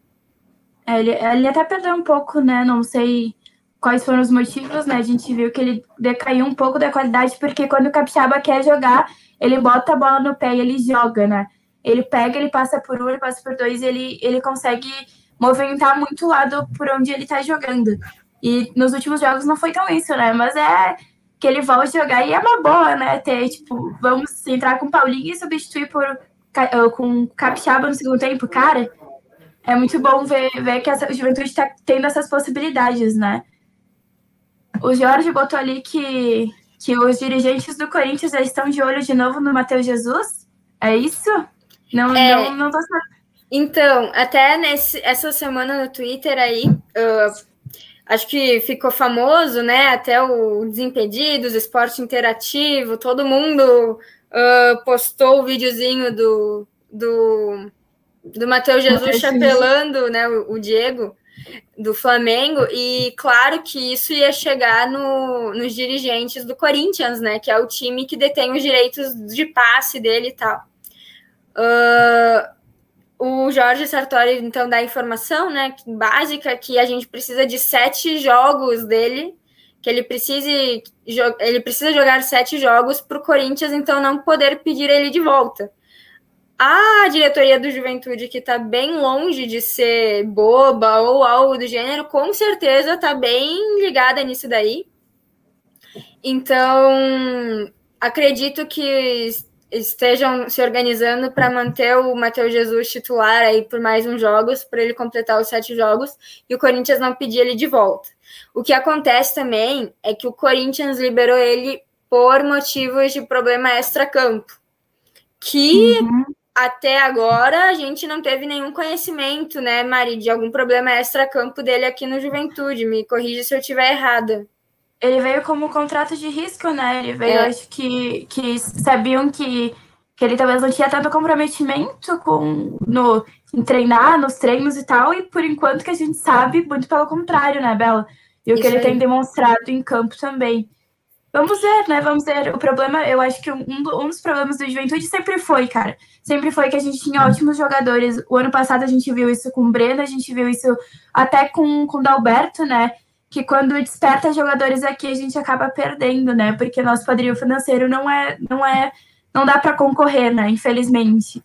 É, ele, ele até perdeu um pouco, né? Não sei quais foram os motivos, né? A gente viu que ele decaiu um pouco da qualidade, porque quando o capixaba quer jogar, ele bota a bola no pé e ele joga, né? Ele pega, ele passa por um, ele passa por dois, ele, ele consegue movimentar muito o lado por onde ele tá jogando. E nos últimos jogos não foi tão isso, né? Mas é que ele volta a jogar e é uma boa, né? Ter, tipo, vamos entrar com Paulinho e substituir por, uh, com Capixaba no segundo tempo, cara. É muito bom ver, ver que a juventude está tendo essas possibilidades, né? O Jorge botou ali que, que os dirigentes do Corinthians já estão de olho de novo no Matheus Jesus. É isso? Não, é, não, não tô sabendo. Então, até nesse, essa semana no Twitter aí, uh, acho que ficou famoso, né? Até o Desimpedidos, Esporte Interativo, todo mundo uh, postou o videozinho do, do, do Matheus Jesus chapelando né, o, o, Diego do Flamengo, e claro que isso ia chegar no, nos dirigentes do Corinthians, né? Que é o time que detém os direitos de passe dele e tal. Uh, o Jorge Sartori, então, dá a informação né, básica que a gente precisa de sete jogos dele, que ele precise ele precisa jogar sete jogos para o Corinthians, então, não poder pedir ele de volta. A diretoria do Juventude, que está bem longe de ser boba ou algo do gênero, com certeza está bem ligada nisso daí. Então, acredito que estejam se organizando para manter o Matheus Jesus titular aí por mais uns jogos, para ele completar os sete jogos, e o Corinthians não pedir ele de volta. O que acontece também é que o Corinthians liberou ele por motivos de problema extra-campo, que uhum. até agora a gente não teve nenhum conhecimento, né, Mari, de algum problema extra-campo dele aqui no Juventude. Me corrija se eu estiver errada ele veio como contrato de risco, né? Ele veio, é. acho que, que sabiam que, que ele talvez não tinha tanto comprometimento com no, em treinar, nos treinos e tal, e por enquanto que a gente sabe, muito pelo contrário, né, Bela? E o Isso que ele aí. tem demonstrado em campo também. Vamos ver, né? Vamos ver. O problema, eu acho que um, um dos problemas do Juventude sempre foi, cara. Sempre foi que a gente tinha ótimos jogadores. O ano passado a gente viu isso com o Breno, a gente viu isso até com, com o Dalberto, né? Que quando desperta jogadores aqui a gente acaba perdendo, né? Porque nosso padrinho financeiro não é, não é, não dá para concorrer, né? Infelizmente.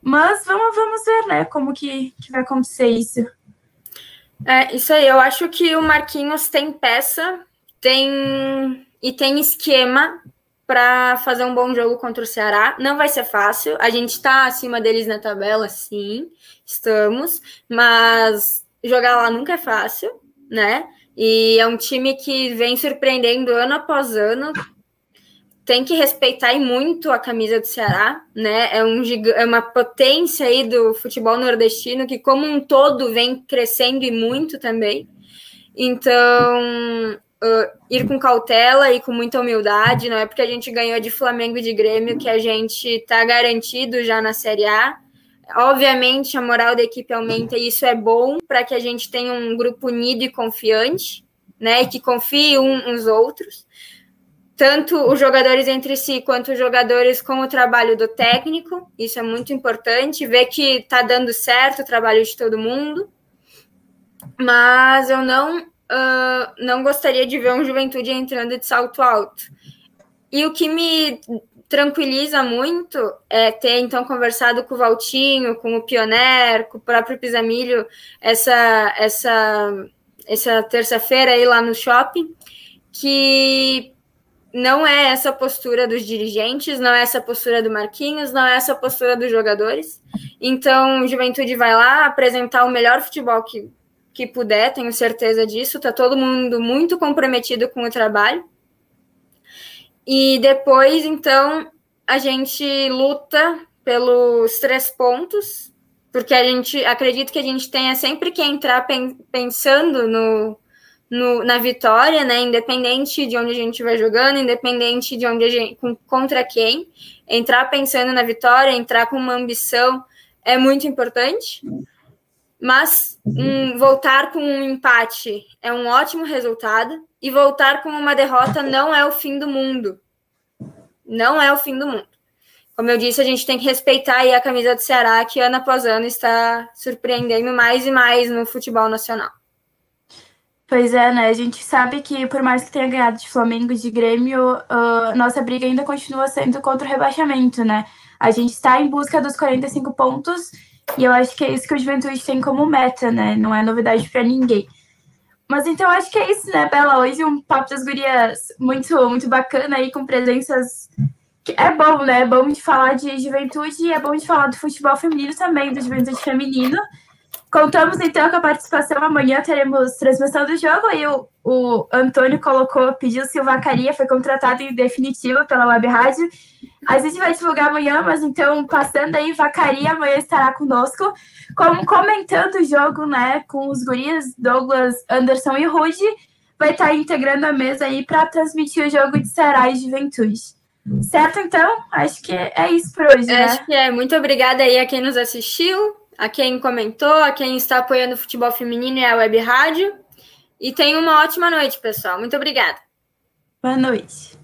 Mas vamos, vamos ver, né? Como que, que vai acontecer isso. É, isso aí. Eu acho que o Marquinhos tem peça, tem e tem esquema para fazer um bom jogo contra o Ceará. Não vai ser fácil. A gente está acima deles na tabela, sim, estamos, mas jogar lá nunca é fácil, né? E é um time que vem surpreendendo ano após ano. Tem que respeitar e muito a camisa do Ceará, né? É, um, é uma potência aí do futebol nordestino que, como um todo, vem crescendo e muito também. Então, uh, ir com cautela e com muita humildade. Não é porque a gente ganhou de Flamengo e de Grêmio que a gente está garantido já na Série A. Obviamente, a moral da equipe aumenta e isso é bom para que a gente tenha um grupo unido e confiante, né? E que confie uns nos outros. Tanto os jogadores entre si, quanto os jogadores com o trabalho do técnico. Isso é muito importante. Ver que está dando certo o trabalho de todo mundo. Mas eu não, uh, não gostaria de ver um juventude entrando de salto alto. E o que me tranquiliza muito é ter então conversado com o Valtinho, com o Pioner, com o próprio Pisamilho essa essa essa terça-feira aí lá no shopping, que não é essa postura dos dirigentes, não é essa postura do Marquinhos, não é essa postura dos jogadores. Então, Juventude vai lá apresentar o melhor futebol que, que puder, tenho certeza disso. Tá todo mundo muito comprometido com o trabalho. E depois, então, a gente luta pelos três pontos, porque a gente acredita que a gente tenha sempre que entrar pensando no, no, na vitória, né? Independente de onde a gente estiver jogando, independente de onde a gente contra quem, entrar pensando na vitória, entrar com uma ambição é muito importante. Mas um, voltar com um empate é um ótimo resultado e voltar com uma derrota não é o fim do mundo. Não é o fim do mundo. Como eu disse, a gente tem que respeitar a camisa do Ceará, que ano após ano está surpreendendo mais e mais no futebol nacional. Pois é, né? A gente sabe que, por mais que tenha ganhado de Flamengo e de Grêmio, uh, nossa briga ainda continua sendo contra o rebaixamento, né? A gente está em busca dos 45 pontos e eu acho que é isso que o Juventude tem como meta, né? Não é novidade para ninguém. Mas então acho que é isso, né, Bela? Hoje um papo das gurias muito, muito bacana aí, com presenças. É bom, né? É bom de falar de juventude é bom de falar do futebol feminino também, do juventude feminino. Contamos então com a participação. Amanhã teremos transmissão do jogo e o, o Antônio colocou, pediu se o Vacaria foi contratado em definitivo pela Web Rádio. A gente vai divulgar amanhã, mas então, passando aí, Vacaria amanhã estará conosco, como comentando o jogo, né, com os guris, Douglas, Anderson e Rude, vai estar integrando a mesa aí para transmitir o jogo de Ceará e Juventude. Certo, então? Acho que é isso por hoje, né? Acho que é. Muito obrigada aí a quem nos assistiu a quem comentou, a quem está apoiando o futebol feminino e a Web Rádio. E tenha uma ótima noite, pessoal. Muito obrigada. Boa noite.